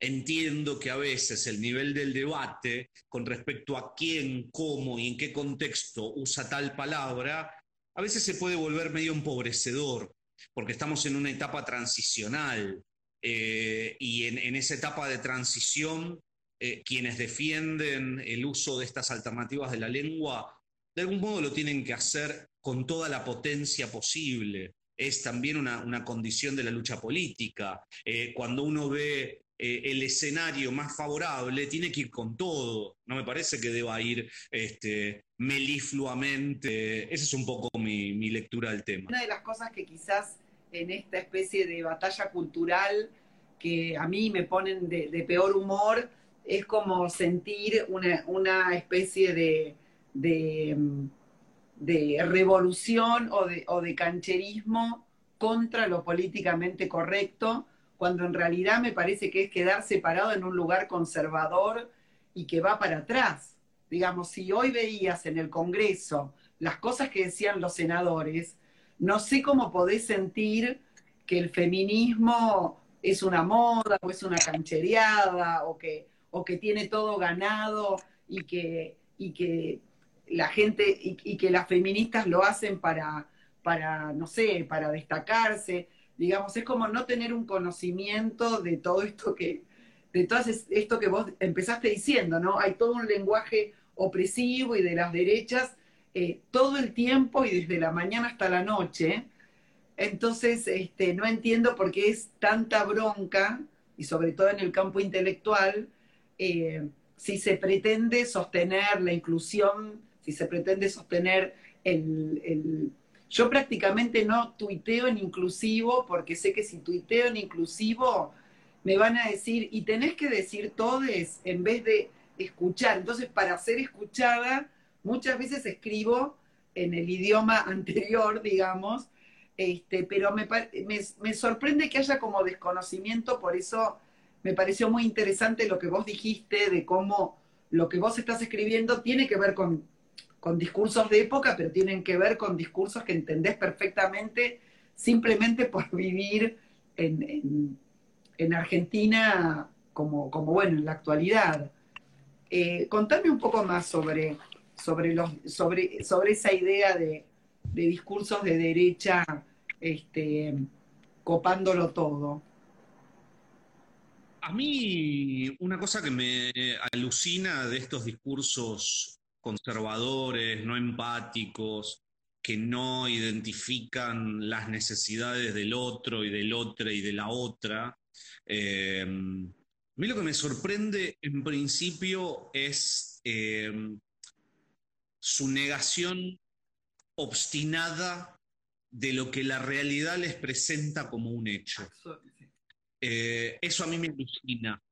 entiendo que a veces el nivel del debate con respecto a quién, cómo y en qué contexto usa tal palabra, a veces se puede volver medio empobrecedor, porque estamos en una etapa transicional eh, y en, esa etapa de transición, eh, quienes defienden el uso de estas alternativas de la lengua, de algún modo lo tienen que hacer con toda la potencia posible es también una, condición de la lucha política. Eh, cuando uno ve eh, el escenario más favorable, tiene que ir con todo. No me parece que deba ir este, melifluamente. Esa es un poco mi, lectura del tema. Una de las cosas que quizás en esta especie de batalla cultural que a mí me ponen de, peor humor es como sentir una, especie de, de de revolución o de, o de cancherismo contra lo políticamente correcto, cuando en realidad me parece que es quedar separado en un lugar conservador y que va para atrás. Digamos, si hoy veías en el Congreso las cosas que decían los senadores, no sé cómo podés sentir que el feminismo es una moda o es una canchereada o que, o que tiene todo ganado y que, y que la gente y, que las feministas lo hacen para, para, no sé, para destacarse. Digamos, es como no tener un conocimiento de todo esto que, de todo esto que vos empezaste diciendo, ¿no? Hay todo un lenguaje opresivo y de las derechas eh, todo el tiempo y desde la mañana hasta la noche. Entonces, este, no entiendo por qué es tanta bronca, y sobre todo en el campo intelectual, eh, si se pretende sostener la inclusión si se pretende sostener el, Yo prácticamente no tuiteo en inclusivo porque sé que si tuiteo en inclusivo me van a decir, y tenés que decir todes en vez de escuchar. Entonces, para ser escuchada, muchas veces escribo en el idioma (laughs) anterior, digamos, este, pero me, me, sorprende que haya como desconocimiento, por eso me pareció muy interesante lo que vos dijiste de cómo lo que vos estás escribiendo tiene que ver con con discursos de época, pero tienen que ver con discursos que entendés perfectamente simplemente por (laughs) vivir en, Argentina como, como, bueno, en la actualidad. Eh, contame un poco más sobre, sobre, los, sobre, sobre esa idea de, discursos de derecha este, copándolo todo. A mí una cosa que me alucina de estos discursos conservadores, no empáticos, que no identifican las necesidades del otro y del otro y de la otra. Eh, a mí lo que me sorprende en principio es eh, su negación obstinada de lo que la realidad les presenta como un hecho. Eh, eso a mí me alucina.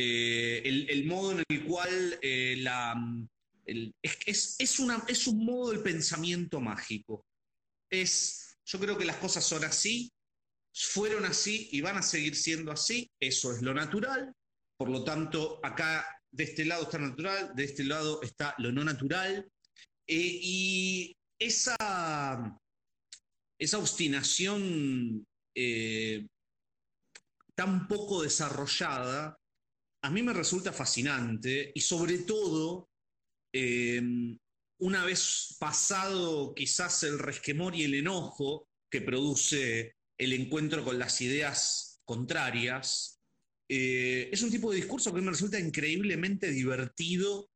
Eh, el, modo en el cual eh, la, es, es, una, es un modo del pensamiento mágico. Es, yo creo que las cosas son así, fueron así y van a seguir siendo así. Eso es lo natural. Por lo tanto, acá de este lado está natural, de este lado está lo no natural. Eh, y esa, esa obstinación tan poco desarrollada a mí me resulta fascinante y sobre todo, eh, una vez pasado quizás el resquemor y el enojo que produce el encuentro con las ideas contrarias, eh, es un tipo de discurso que me resulta increíblemente divertido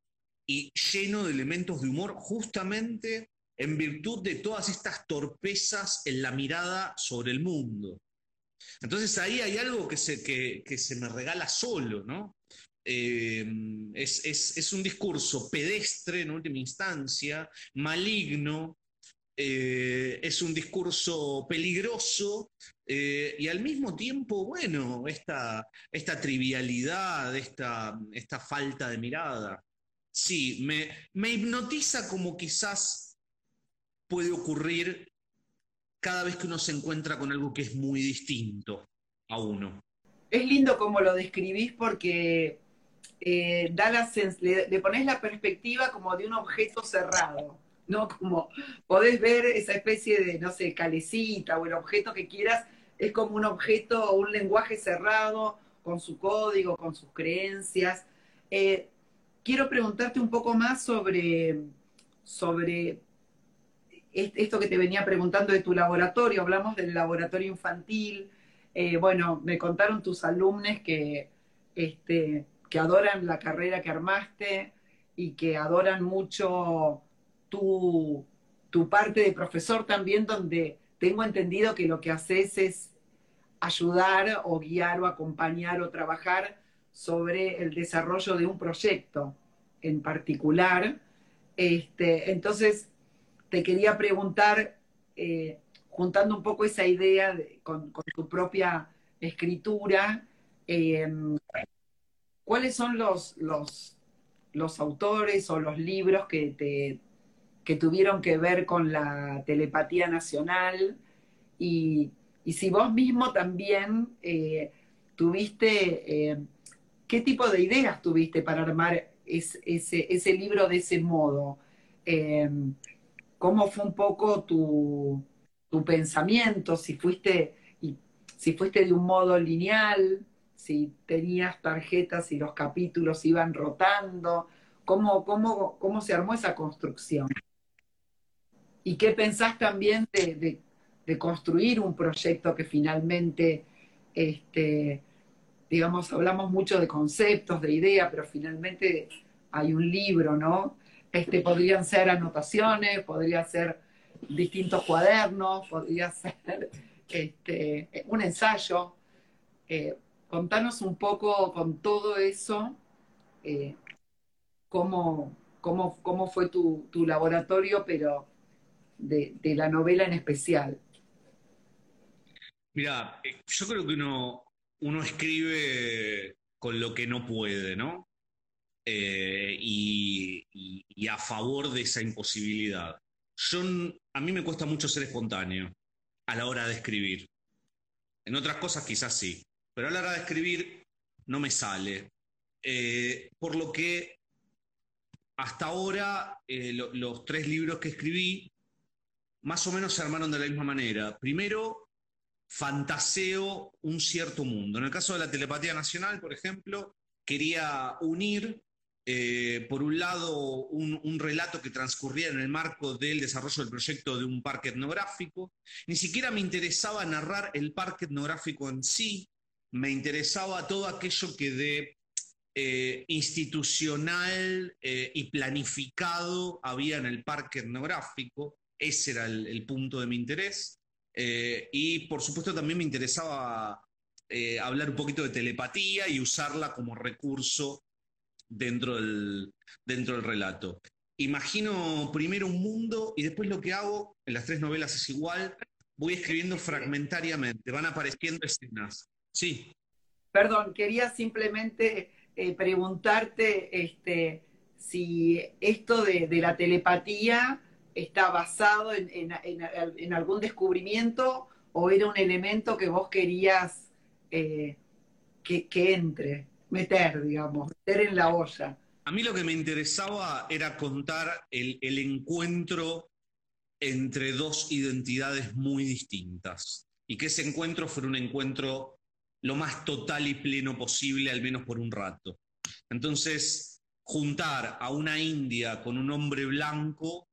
y lleno de elementos de humor, justamente en virtud de todas estas torpezas en la mirada sobre el mundo. Entonces ahí hay algo que se, que, se me regala solo, ¿no? Eh, es, un discurso pedestre en última instancia, maligno, eh, es un discurso peligroso eh, y al mismo tiempo, bueno, esta, esta trivialidad, esta, esta falta de mirada. Sí, me, me hipnotiza como quizás puede ocurrir cada vez que uno se encuentra con algo que es muy distinto a uno. Es lindo como lo describís porque eh, da la le, pones la perspectiva como de un objeto cerrado, ¿no? Como podés ver esa especie de, no sé, calecita o el objeto que quieras, es como un objeto o un lenguaje cerrado, con su código, con sus creencias. Eh, quiero preguntarte un poco más sobre, sobre esto que te venía preguntando de tu laboratorio. Hablamos del laboratorio infantil. Eh, bueno, me contaron tus alumnos que, este, que adoran la carrera que armaste y que adoran mucho tu, tu parte de profesor también, donde tengo entendido que lo que haces es ayudar o guiar o acompañar o trabajar sobre el desarrollo de un proyecto en particular. Este, entonces, te quería preguntar, eh, juntando un poco esa idea con, tu propia escritura, em, ¿cuáles son los, los, autores o los libros que, te, que tuvieron que ver con la telepatía nacional? Y, y si vos mismo también eh, tuviste, eh, ¿qué tipo de ideas tuviste para armar ese, libro de ese modo. ¿Cómo fue un poco tu, pensamiento? Si fuiste, si fuiste de un modo lineal, si tenías tarjetas y los capítulos iban rotando, ¿cómo, cómo, cómo se armó esa construcción? ¿Y qué pensás también de, construir un proyecto que finalmente este, digamos, hablamos mucho de conceptos, de ideas, pero finalmente hay un libro, ¿no? Este, podrían ser anotaciones, podría ser distintos cuadernos, podría (laughs) ser este, un ensayo. Eh, contanos un poco con todo eso, eh, cómo, cómo, fue tu, laboratorio, pero de, de, la novela en especial. Mira, eh, yo creo que uno, uno escribe con lo que no puede, ¿no? Eh, y, a favor de esa imposibilidad. Yo, a mí me cuesta mucho ser espontáneo a la hora de escribir. En otras cosas quizás sí, pero a la hora de escribir no me sale. Eh, por lo que hasta ahora eh, los tres libros que escribí más o menos se armaron de la misma manera. Primero, fantaseo un cierto mundo. En el caso de la telepatía nacional, por ejemplo, quería unir, eh, por un lado, un, relato que transcurría en el marco del desarrollo del proyecto de un parque etnográfico. Ni siquiera me interesaba narrar el parque etnográfico en sí, me interesaba todo aquello que de eh, institucional eh, y planificado había en el parque etnográfico. Ese era el punto de mi interés. Y por supuesto también me interesaba hablar un poquito de telepatía y usarla como recurso dentro del, dentro del relato. Imagino primero un mundo y después lo que hago en las tres novelas es igual, voy escribiendo fragmentariamente, van apareciendo escenas. Sí. Perdón, quería simplemente eh, preguntarte este, si esto de, de la telepatía está basado en, algún descubrimiento o era un elemento que vos querías eh, que, entre, meter, digamos, meter en la olla. A mí lo que me interesaba era contar el, el encuentro entre dos identidades muy distintas y que ese encuentro fuera un encuentro lo más total y pleno posible, al menos por un rato. Entonces, juntar a una india con un hombre blanco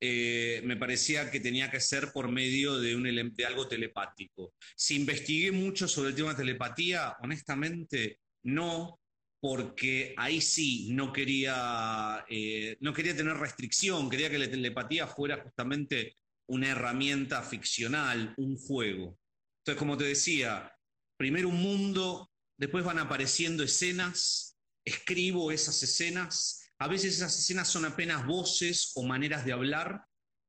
eh, me parecía que tenía que ser por medio de, un, de algo telepático. Si investigué mucho sobre el tema de telepatía, honestamente no, porque ahí sí no quería, eh, no quería tener restricción, quería que la telepatía fuera justamente una herramienta ficcional, un juego. Entonces, como te decía, primero un mundo, después van apareciendo escenas, escribo esas escenas, a veces esas escenas son apenas voces o maneras de hablar,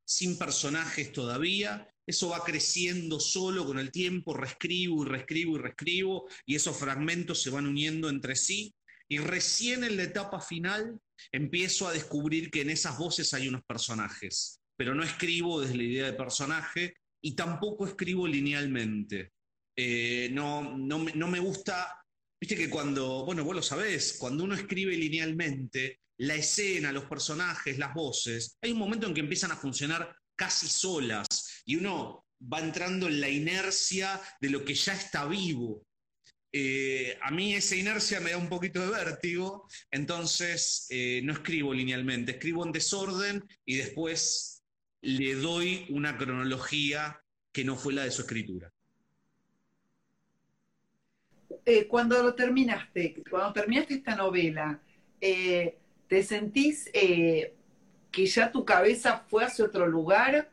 sin personajes todavía, eso va creciendo solo con el tiempo, reescribo y reescribo y reescribo, y esos fragmentos se van uniendo entre sí, y recién en la etapa final empiezo a descubrir que en esas voces hay unos personajes, pero no escribo desde la idea de personaje y tampoco escribo linealmente. Eh, no, no, no me gusta, viste que cuando, bueno, vos lo sabés, cuando uno escribe linealmente, la escena, los personajes, las voces, hay un momento en que empiezan a funcionar casi solas y uno va entrando en la inercia de lo que ya está vivo. Eh, a mí esa inercia me da un poquito de vértigo, entonces eh, no escribo linealmente, escribo en desorden y después le doy una cronología que no fue la de su escritura. Eh, cuando lo terminaste, cuando terminaste esta novela, ¿te sentís que ya tu cabeza fue hacia otro lugar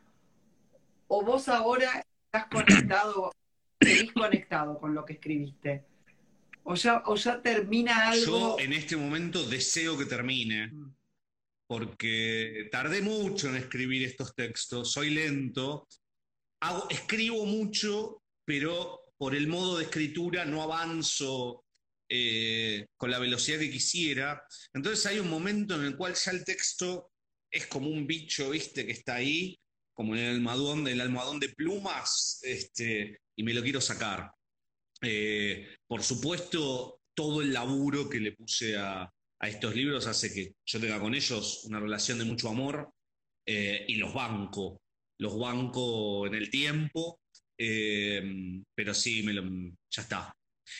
o vos ahora estás conectado, seguís conectado con lo que escribiste? O ya, o ya termina algo. Yo en este momento deseo que termine, mm. porque tardé mucho en escribir estos textos, soy lento, hago, escribo mucho, pero por el modo de escritura no avanzo eh, con la velocidad que quisiera. Entonces hay un momento en el cual ya el texto es como un bicho, viste, que está ahí, como en el almohadón, almohadón de plumas, este, y me lo quiero sacar. Eh, por supuesto, todo el laburo que le puse a, estos libros hace que yo tenga con ellos una relación de mucho amor eh, y los banco, los banco en el tiempo, eh, pero sí, me lo, ya está.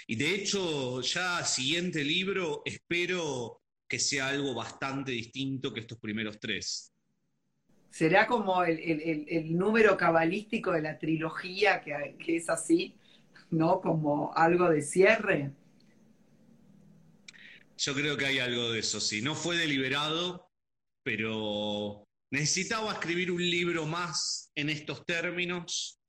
Y de hecho, ya siguiente libro, espero que sea algo bastante distinto que estos primeros tres. ¿Será como el, número cabalístico de la trilogía que, que es así? ¿no? Como algo de cierre. Yo creo que hay algo de eso, sí. No fue deliberado, pero necesitaba escribir un libro más en estos términos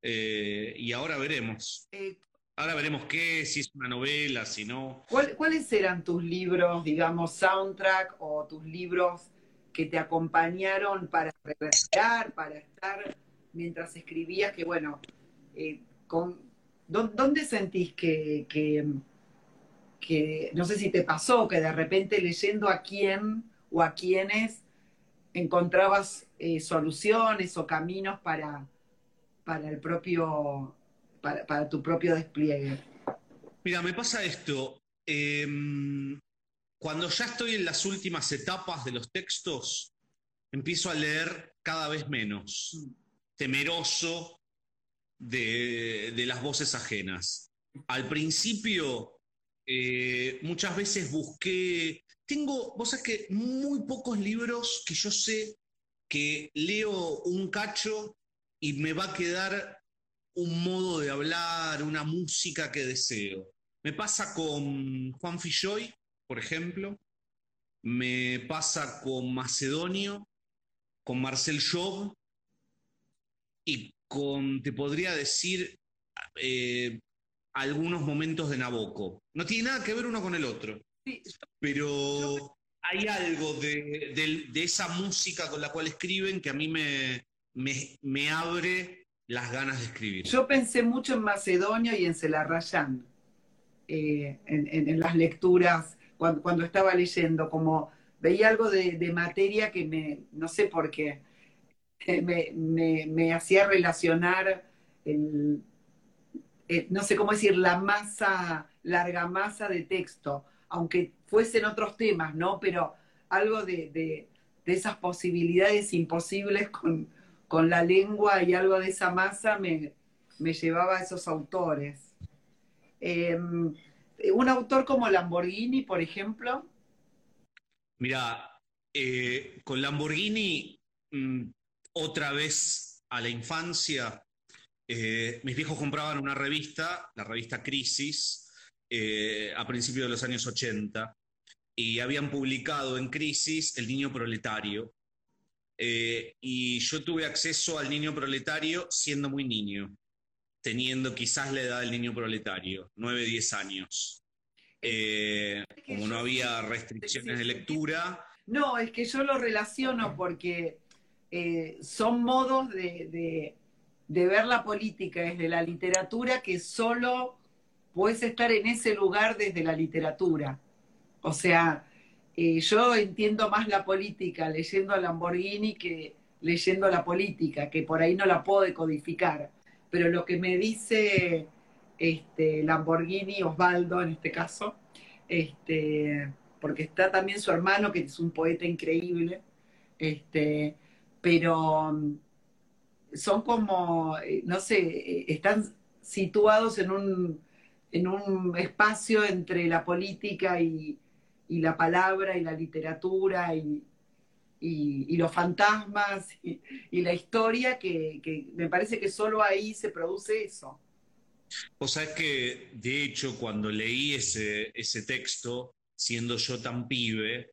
eh, y ahora veremos. Eh, ahora veremos qué, si es una novela, si no. ¿Cuáles eran tus libros, digamos, soundtrack o tus libros que te acompañaron para revelar, para estar mientras escribías? Que bueno, eh, con, ¿Dónde sentís que, que, no sé si te pasó, que de repente leyendo a quién o a quiénes encontrabas eh, soluciones o caminos para, para el propio, para, tu propio despliegue? Mira, me pasa esto. Em, cuando ya estoy en las últimas etapas de los textos, empiezo a leer cada vez menos, mm. temeroso de, las voces ajenas. Al principio, eh, muchas veces busqué, tengo, vos sabés que muy pocos libros que yo sé que leo un cacho y me va a quedar un modo de hablar, una música que deseo. Me pasa con Juan Filloy, por ejemplo, me pasa con Macedonio, con Marcel Job, y con, te podría decir, eh, algunos momentos de Naboco. No tiene nada que ver uno con el otro. Pero hay algo de, esa música con la cual escriben que a mí me, me, abre las ganas de escribir. Yo pensé mucho en Macedonio y en Celarrayán, eh, en, las lecturas, cuando, estaba leyendo, como veía algo de, de materia que me, no sé por qué, (laughs) me, hacía relacionar no sé cómo decir, la masa, larga masa de texto, aunque fuesen otros temas, ¿no? Pero algo de, esas posibilidades imposibles con, la lengua y algo de esa masa me, llevaba a esos autores. Em, un autor como Lamborghini, por ejemplo. Mira, eh, con Lamborghini mm, otra vez a la infancia. Eh, mis viejos compraban una revista, la revista Crisis, eh, a principios de los años 80, y habían publicado en Crisis El Niño Proletario. Eh, y yo tuve acceso al Niño Proletario siendo muy niño. teniendo quizás la edad del niño proletario, 9, 10 años. Eh, como no había restricciones de lectura. No, es que yo lo relaciono porque eh, son modos de, ver la política desde la literatura que solo puedes estar en ese lugar desde la literatura. O sea, eh, yo entiendo más la política leyendo a Lamborghini que leyendo la política, que por ahí no la puedo decodificar. Pero lo que me dice este, Lamborghini, Osvaldo en este caso, este, porque está también su hermano, que es un poeta increíble, este, pero mm, son como, eh, no sé, eh, están situados en un, en un espacio entre la política y, la palabra y la literatura y, los fantasmas y, la historia, que, me parece que solo ahí se produce eso. O sea, es que, de hecho, cuando leí ese, ese texto, siendo yo tan pibe,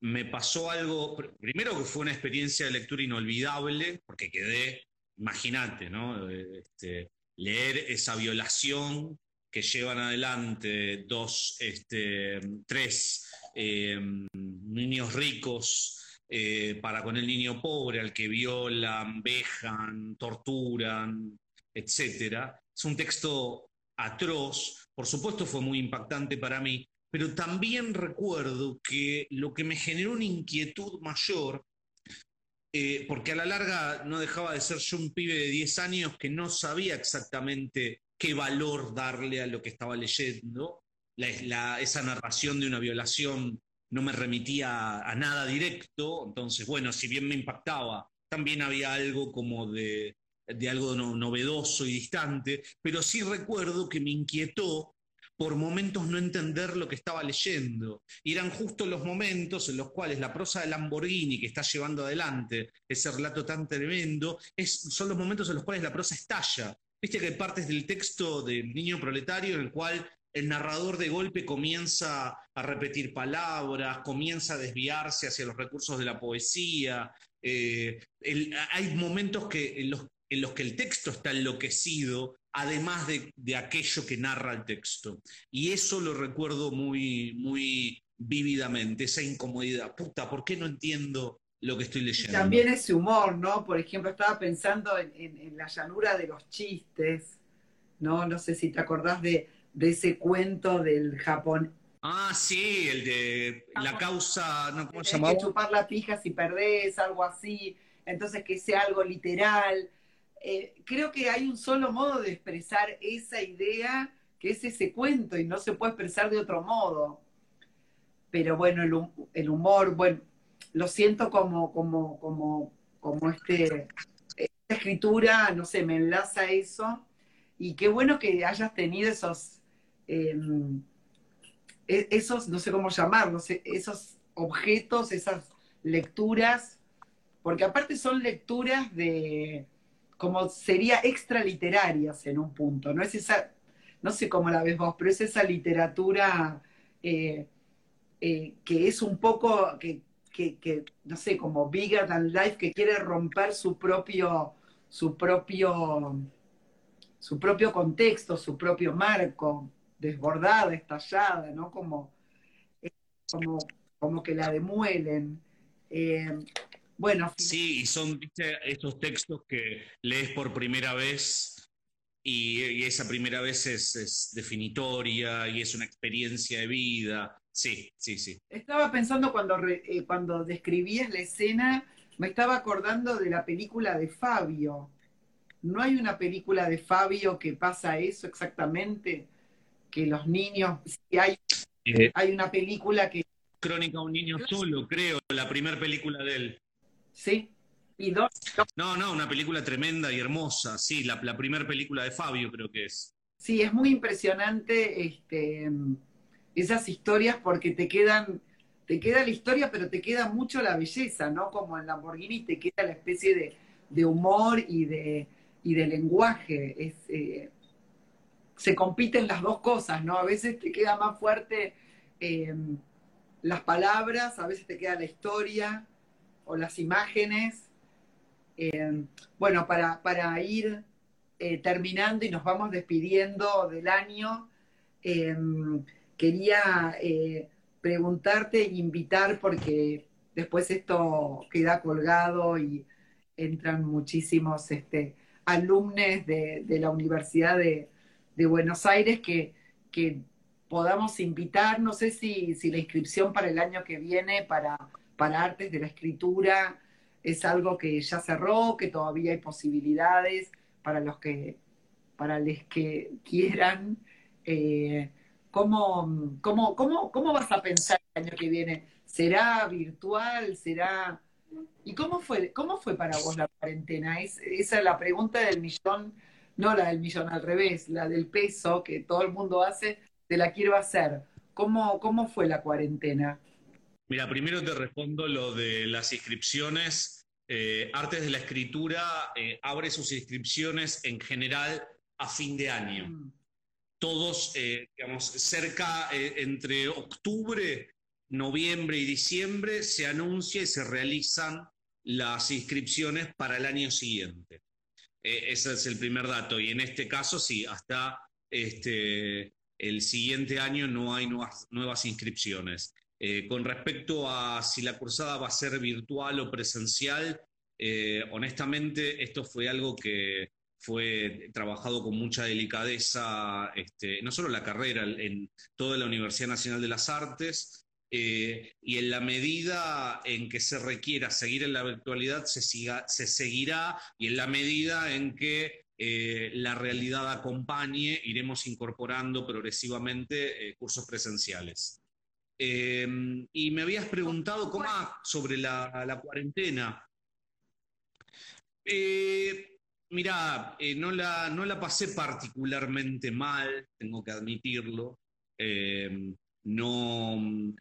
me pasó algo, primero que fue una experiencia de lectura inolvidable, porque quedé, imagínate, ¿no? Este, leer esa violación que llevan adelante dos, este, tres em, niños ricos eh, para con el niño pobre, al que violan, vejan, torturan, etc. Es un texto atroz, por supuesto fue muy impactante para mí, pero también recuerdo que lo que me generó una inquietud mayor, eh, porque a la larga no dejaba de ser yo un pibe de 10 años que no sabía exactamente qué valor darle a lo que estaba leyendo, esa narración de una violación no me remitía a, nada directo, entonces, bueno, si bien me impactaba, también había algo como de, algo novedoso y distante, pero sí recuerdo que me inquietó por momentos no entender lo que estaba leyendo. Y eran justo los momentos en los cuales la prosa de Lamborghini que está llevando adelante ese relato tan tremendo, es, son los momentos en los cuales la prosa estalla. Viste que hay partes del texto del niño proletario en el cual el narrador de golpe comienza a repetir palabras, comienza a desviarse hacia los recursos de la poesía. Eh, hay momentos que, en, los, en los que el texto está enloquecido además de, aquello que narra el texto. Y eso lo recuerdo muy, muy vívidamente, esa incomodidad. Puta, ¿por qué no entiendo lo que estoy leyendo? también ese humor, ¿no? Por ejemplo, estaba pensando en, la llanura de los chistes, ¿no? No sé si te acordás de, ese cuento del Japón. Ah, sí, el de la causa, ¿no? ¿Cómo se llama? que chupar la pija si perdés, algo así. Entonces que sea algo literal eh, creo que hay un solo modo de expresar esa idea, que es ese cuento, y no se puede expresar de otro modo. Pero bueno, el, humor, bueno, lo siento como, como, como, como este, esta escritura, no sé, me enlaza a eso. Y qué bueno que hayas tenido esos, em, e, esos, no sé cómo llamarlos, esos objetos, esas lecturas, porque aparte son lecturas de, como sería extraliterarias en un punto, ¿no? Es esa, no sé cómo la ves vos, pero es esa literatura eh, eh, que es un poco, que, no sé, como bigger than life, que quiere romper su propio, su propio, su propio contexto, su propio marco, desbordada, estallada, ¿no? Como, como, como que la demuelen. Eh, bueno. Sí, y son estos textos que lees por primera vez y, esa primera vez es, definitoria y es una experiencia de vida. Sí, sí, sí. Estaba pensando cuando, eh, cuando describías la escena, me estaba acordando de la película de Fabio. ¿No hay una película de Fabio que pasa eso exactamente? Que los niños, si hay, eh. hay una película que... Crónica de un niño solo, creo, la primera película de él. Sí. Y dos. No, no, una película tremenda y hermosa. Sí, la, primera película de Fabio creo que es. Sí, es muy impresionante este, esas historias porque te quedan, te queda la historia, pero te queda mucho la belleza, ¿no? Como en Lamborghini te queda la especie de, humor y de, y de lenguaje. Eh, se compiten las dos cosas, ¿no? A veces te queda más fuerte eh, las palabras, a veces te queda la historia, o las imágenes. Eh, bueno, para, ir eh, terminando y nos vamos despidiendo del año, quería eh, preguntarte e invitar, porque después esto queda colgado y entran muchísimos este, alumnos de, la Universidad de, Buenos Aires que, que, podamos invitar, no sé si, si, la inscripción para el año que viene para, para artes de la escritura es algo que ya cerró, que todavía hay posibilidades para los que, para los que quieran. Eh, ¿cómo, cómo, cómo, cómo vas a pensar el año que viene? ¿Será virtual? ¿Será...? ¿Y cómo fue, cómo fue para vos la cuarentena? Es, esa es la pregunta del millón, no la del millón al revés, la del peso que todo el mundo hace, te la quiero hacer. ¿Cómo, cómo fue la cuarentena? Mira, primero te respondo lo de las inscripciones. Eh, Artes de la Escritura eh, abre sus inscripciones en general a fin de año. Mm. Todos, eh, digamos, cerca entre octubre noviembre y diciembre se anuncia y se realizan las inscripciones para el año siguiente. Eh, ese es el primer dato. Y en este caso, sí, hasta este, el siguiente año no hay nuevas, inscripciones. Eh, con respecto a si la cursada va a ser virtual o presencial, eh, honestamente esto fue algo que fue trabajado con mucha delicadeza, este, no solo la carrera, en toda la Universidad Nacional de las Artes, eh, y en la medida en que se requiera seguir en la virtualidad, se, siga, se seguirá y en la medida en que eh, la realidad acompañe, iremos incorporando progresivamente eh, cursos presenciales. Em, y me habías preguntado, ¿cómo sobre la, la cuarentena? Mira, no, la, no la pasé particularmente mal, tengo que admitirlo. Em, no,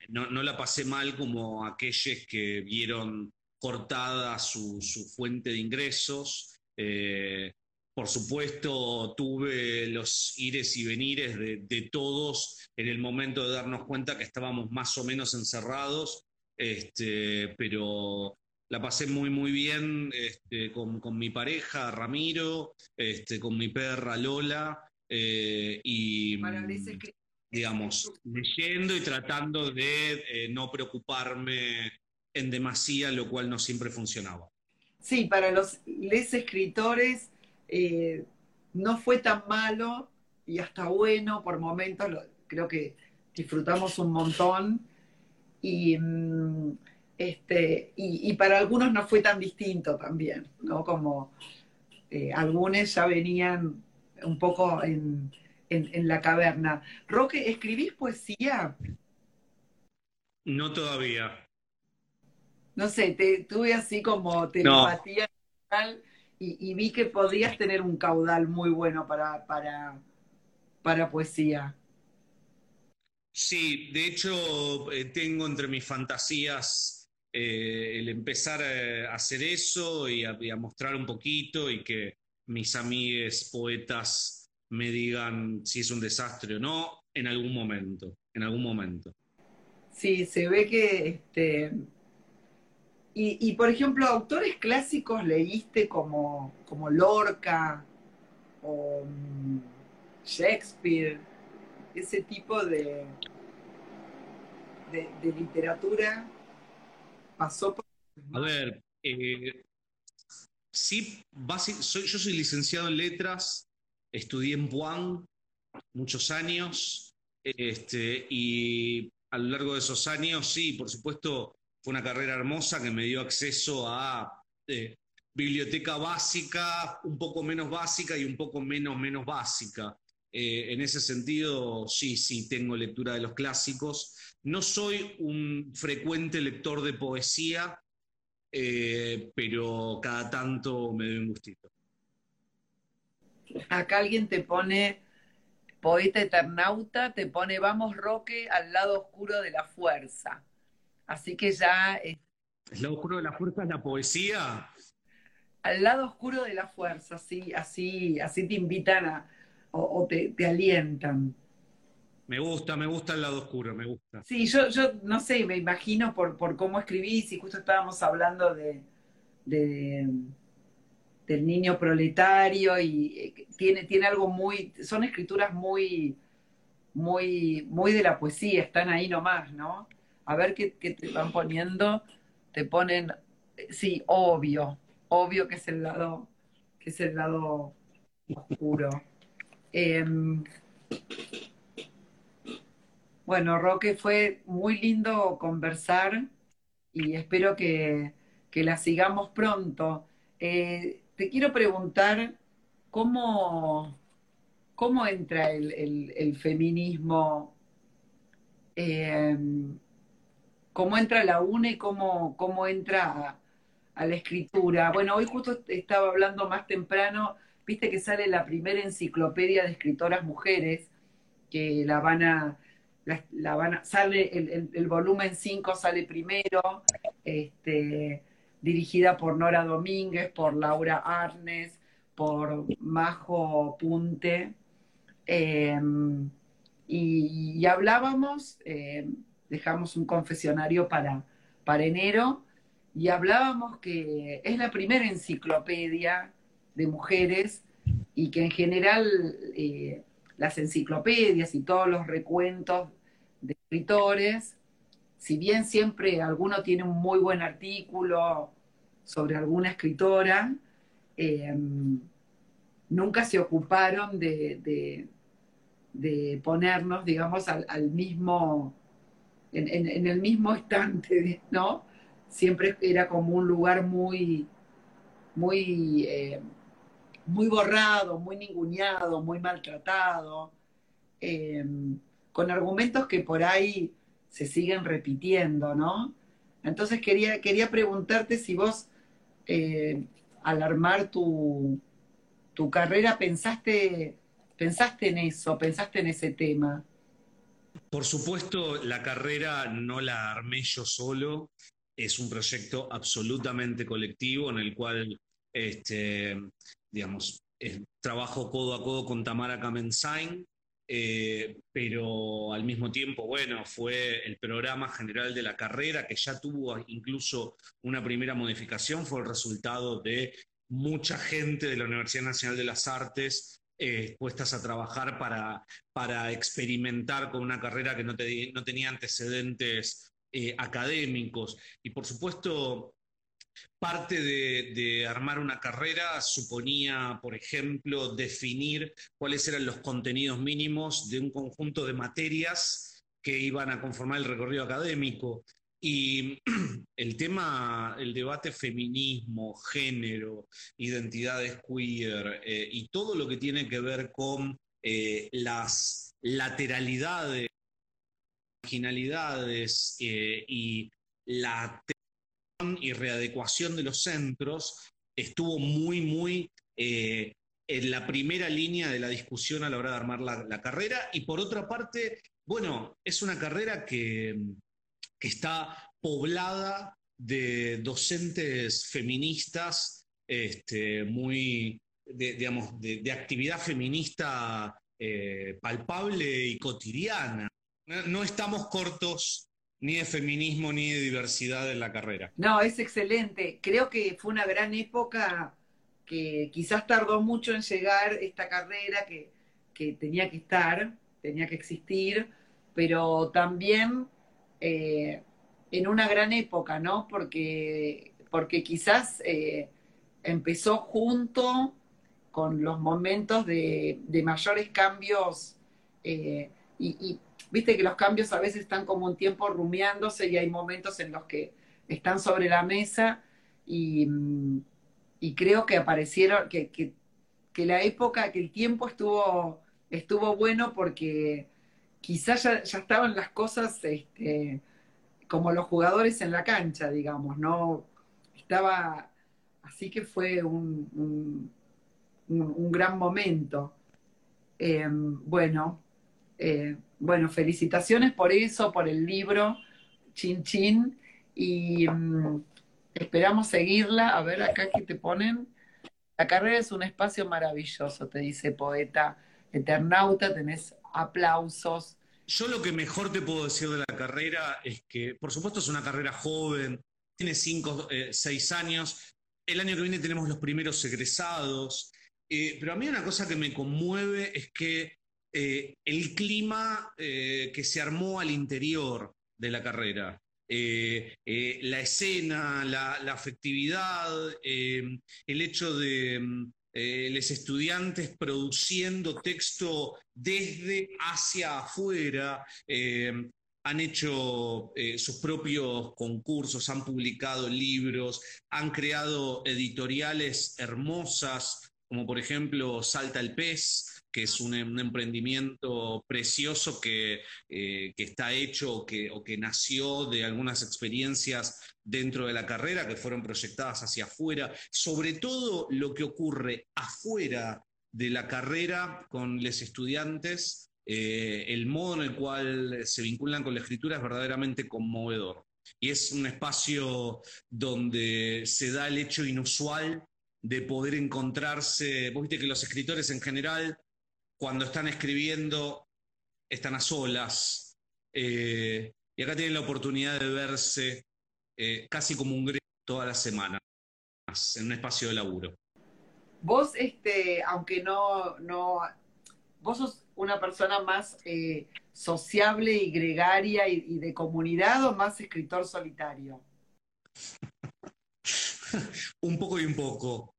no, la pasé mal como aquellos que vieron cortada su, fuente de ingresos. Eh, por supuesto, tuve los ires y venires de, todos en el momento de darnos cuenta que estábamos más o menos encerrados, este, pero la pasé muy, muy bien este, con, mi pareja, Ramiro, este, con mi perra Lola. Eh, y, digamos, leyendo y tratando de eh, no preocuparme en demasía, lo cual no siempre funcionaba. Sí, para los les escritores eh, no fue tan malo y hasta bueno por momentos, creo que disfrutamos un montón y, mm, este, y, para algunos no fue tan distinto también, ¿no? Como eh, algunos ya venían un poco en, en, la caverna. Roque, ¿escribís poesía? No todavía. No sé, te, tuve así como telepatía y, y, vi que podías tener un caudal muy bueno para, para, para poesía. Sí, de hecho eh, tengo entre mis fantasías eh, el empezar a hacer eso y a, y a, mostrar un poquito y que mis amigues poetas me digan si es un desastre o no en algún momento, en algún momento. Sí, se ve que este y, por ejemplo, autores clásicos leíste como, como Lorca o mm, Shakespeare, ese tipo de, de, literatura A ver, eh, sí, soy, yo soy licenciado en letras, Estudié en Buan muchos años este, y a lo largo de esos años, sí, por supuesto, fue una carrera hermosa que me dio acceso a eh, biblioteca básica, un poco menos básica y un poco menos menos básica. Eh, en ese sentido, sí, sí, tengo lectura de los clásicos. No soy un frecuente lector de poesía, eh, pero cada tanto me doy un gustito acá alguien te pone poeta eternauta, te pone vamos Roque al lado oscuro de la fuerza. Así que ya... ¿El lado oscuro de la fuerza es la poesía? Al lado oscuro de la fuerza, sí, así, así te invitan a, o, te, alientan. Me gusta, me gusta el lado oscuro, me gusta. Sí, yo, yo no sé, me imagino por, por cómo escribís y justo estábamos hablando de del niño proletario y eh, tiene, tiene algo muy, son escrituras muy, muy, muy de la poesía, están ahí nomás, ¿no? A ver qué, te van poniendo, te ponen, sí, obvio, obvio que es el lado, que es el lado oscuro. Em, bueno, Roque, fue muy lindo conversar y espero que, la sigamos pronto. Eh, te quiero preguntar cómo, cómo entra el, feminismo, em, cómo entra la UNE y cómo, cómo entra a, la escritura. Bueno, hoy justo estaba hablando más temprano, viste que sale la primera enciclopedia de escritoras mujeres, que la van a, la, van a, sale el, volumen 5 sale primero, este, dirigida por Nora Domínguez, por Laura Arnes, por Majo Punte. Em, y, hablábamos, em, dejamos un confesionario para, para enero, y hablábamos que es la primera enciclopedia de mujeres y que en general eh, las enciclopedias y todos los recuentos de escritores si bien siempre alguno tiene un muy buen artículo sobre alguna escritora, eh, nunca se ocuparon de, ponernos, digamos, al, mismo, en, el mismo estante, (laughs) ¿no? Siempre era como un lugar muy, muy, eh, muy borrado, muy ninguneado, muy maltratado, eh, con argumentos que por ahí se siguen repitiendo, ¿no? Entonces quería, quería preguntarte si vos, eh, al armar tu, tu carrera, pensaste, pensaste en eso, pensaste en ese tema. Por supuesto, la carrera no la armé yo solo, es un proyecto absolutamente colectivo en el cual, este, digamos, trabajo codo a codo con Tamara Kamensain, eh, pero al mismo tiempo, bueno, fue el programa general de la carrera que ya tuvo incluso una primera modificación, fue el resultado de mucha gente de la Universidad Nacional de las Artes eh, a trabajar para, para, experimentar con una carrera que no, no tenía antecedentes eh, académicos. Y por supuesto, Parte de, armar una carrera suponía, por ejemplo, definir cuáles eran los contenidos mínimos de un conjunto de materias que iban a conformar el recorrido académico. Y (clears throat) el tema, el debate feminismo, género, identidades queer eh, y todo lo que tiene que ver con eh, las lateralidades, marginalidades eh, y la y readecuación de los centros estuvo muy, muy eh, en la primera línea de la discusión a la hora de armar la, carrera. Y por otra parte, bueno, es una carrera que, está poblada de docentes feministas este, muy, digamos, de, actividad feminista eh, palpable y cotidiana. no estamos cortos ni de feminismo ni de diversidad en la carrera. No, es excelente. Creo que fue una gran época que quizás tardó mucho en llegar esta carrera que, tenía que estar, tenía que existir, pero también eh, en una gran época, ¿no? Porque, porque quizás eh, empezó junto con los momentos de, mayores cambios eh, y viste que los cambios a veces están como un tiempo rumiándose y hay momentos en los que están sobre la mesa y, mm, creo que aparecieron, que, la época, que el tiempo estuvo, estuvo bueno porque quizás ya, estaban las cosas este, como los jugadores en la cancha, digamos, ¿no? Estaba, así que fue un, un, gran momento. Em, bueno, eh, bueno, felicitaciones por eso, por el libro, Chin Chin, y mm, esperamos seguirla. A ver acá que te ponen. La carrera es un espacio maravilloso, te dice poeta eternauta, tenés aplausos. Yo lo que mejor te puedo decir de la carrera es que, por supuesto, es una carrera joven, tiene cinco, eh, seis años, el año que viene tenemos los primeros egresados, eh, pero a mí una cosa que me conmueve es que eh, el clima que se armó al interior de la carrera, la escena, la, afectividad, el hecho de mm, los estudiantes produciendo texto desde hacia afuera, han hecho eh, sus propios concursos, han publicado libros, han creado editoriales hermosas, como por ejemplo Salta el Pez, que es un, emprendimiento precioso que, eh, que está hecho o que, o que, nació de algunas experiencias dentro de la carrera que fueron proyectadas hacia afuera, sobre todo lo que ocurre afuera de la carrera con los estudiantes eh, el modo en el cual se vinculan con la escritura es verdaderamente conmovedor. Y es un espacio donde se da el hecho inusual de poder encontrarse, vos viste que los escritores en general, cuando están escribiendo, están a solas, eh, y acá tienen la oportunidad de verse eh, casi como un grito toda la semana, en un espacio de laburo. Vos, este, aunque no, no, vos sos una persona más eh, sociable y gregaria y, de comunidad o más escritor solitario? (laughs) un poco y un poco.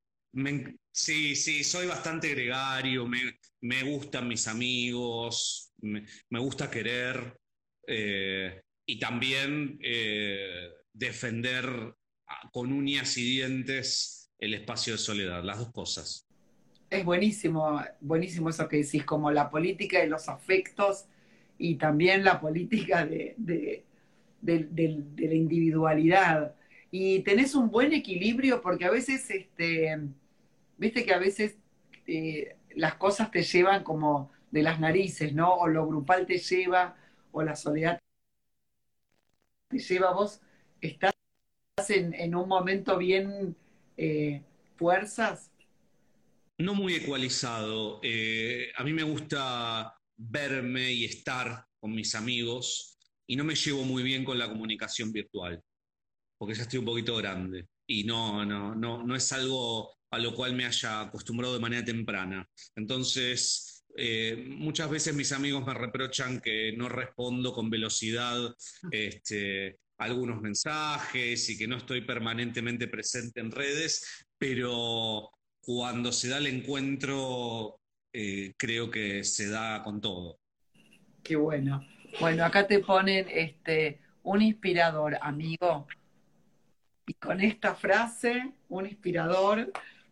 Sí, sí, soy bastante gregario, me, gustan mis amigos, me, gusta querer eh, y también eh, defender con uñas y dientes el espacio de soledad, las dos cosas es buenísimo, buenísimo eso que decís, como la política de los afectos y también la política de, la individualidad. Y tenés un buen equilibrio porque a veces, este, viste que a veces eh, las cosas te llevan como de las narices, ¿no? O lo grupal te lleva, o la soledad te lleva. Vos estás en, un momento bien eh, fuerzas no muy ecualizado. Eh, a mí me gusta verme y estar con mis amigos y no me llevo muy bien con la comunicación virtual, porque ya estoy un poquito grande y no, no, no, no es algo a lo cual me haya acostumbrado de manera temprana. Entonces, eh, muchas veces mis amigos me reprochan que no respondo con velocidad este, algunos mensajes y que no estoy permanentemente presente en redes, pero cuando se da el encuentro, eh, creo que se da con todo. Qué bueno. Bueno, acá te ponen este, un inspirador, amigo. Y con esta frase, un inspirador,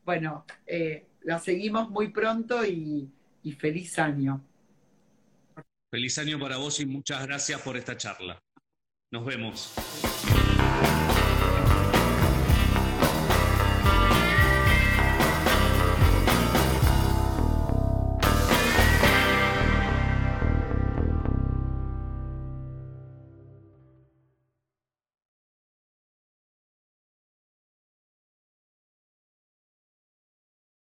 bueno, eh, la seguimos muy pronto y, y feliz año. Feliz año para vos y muchas gracias por esta charla. Nos vemos.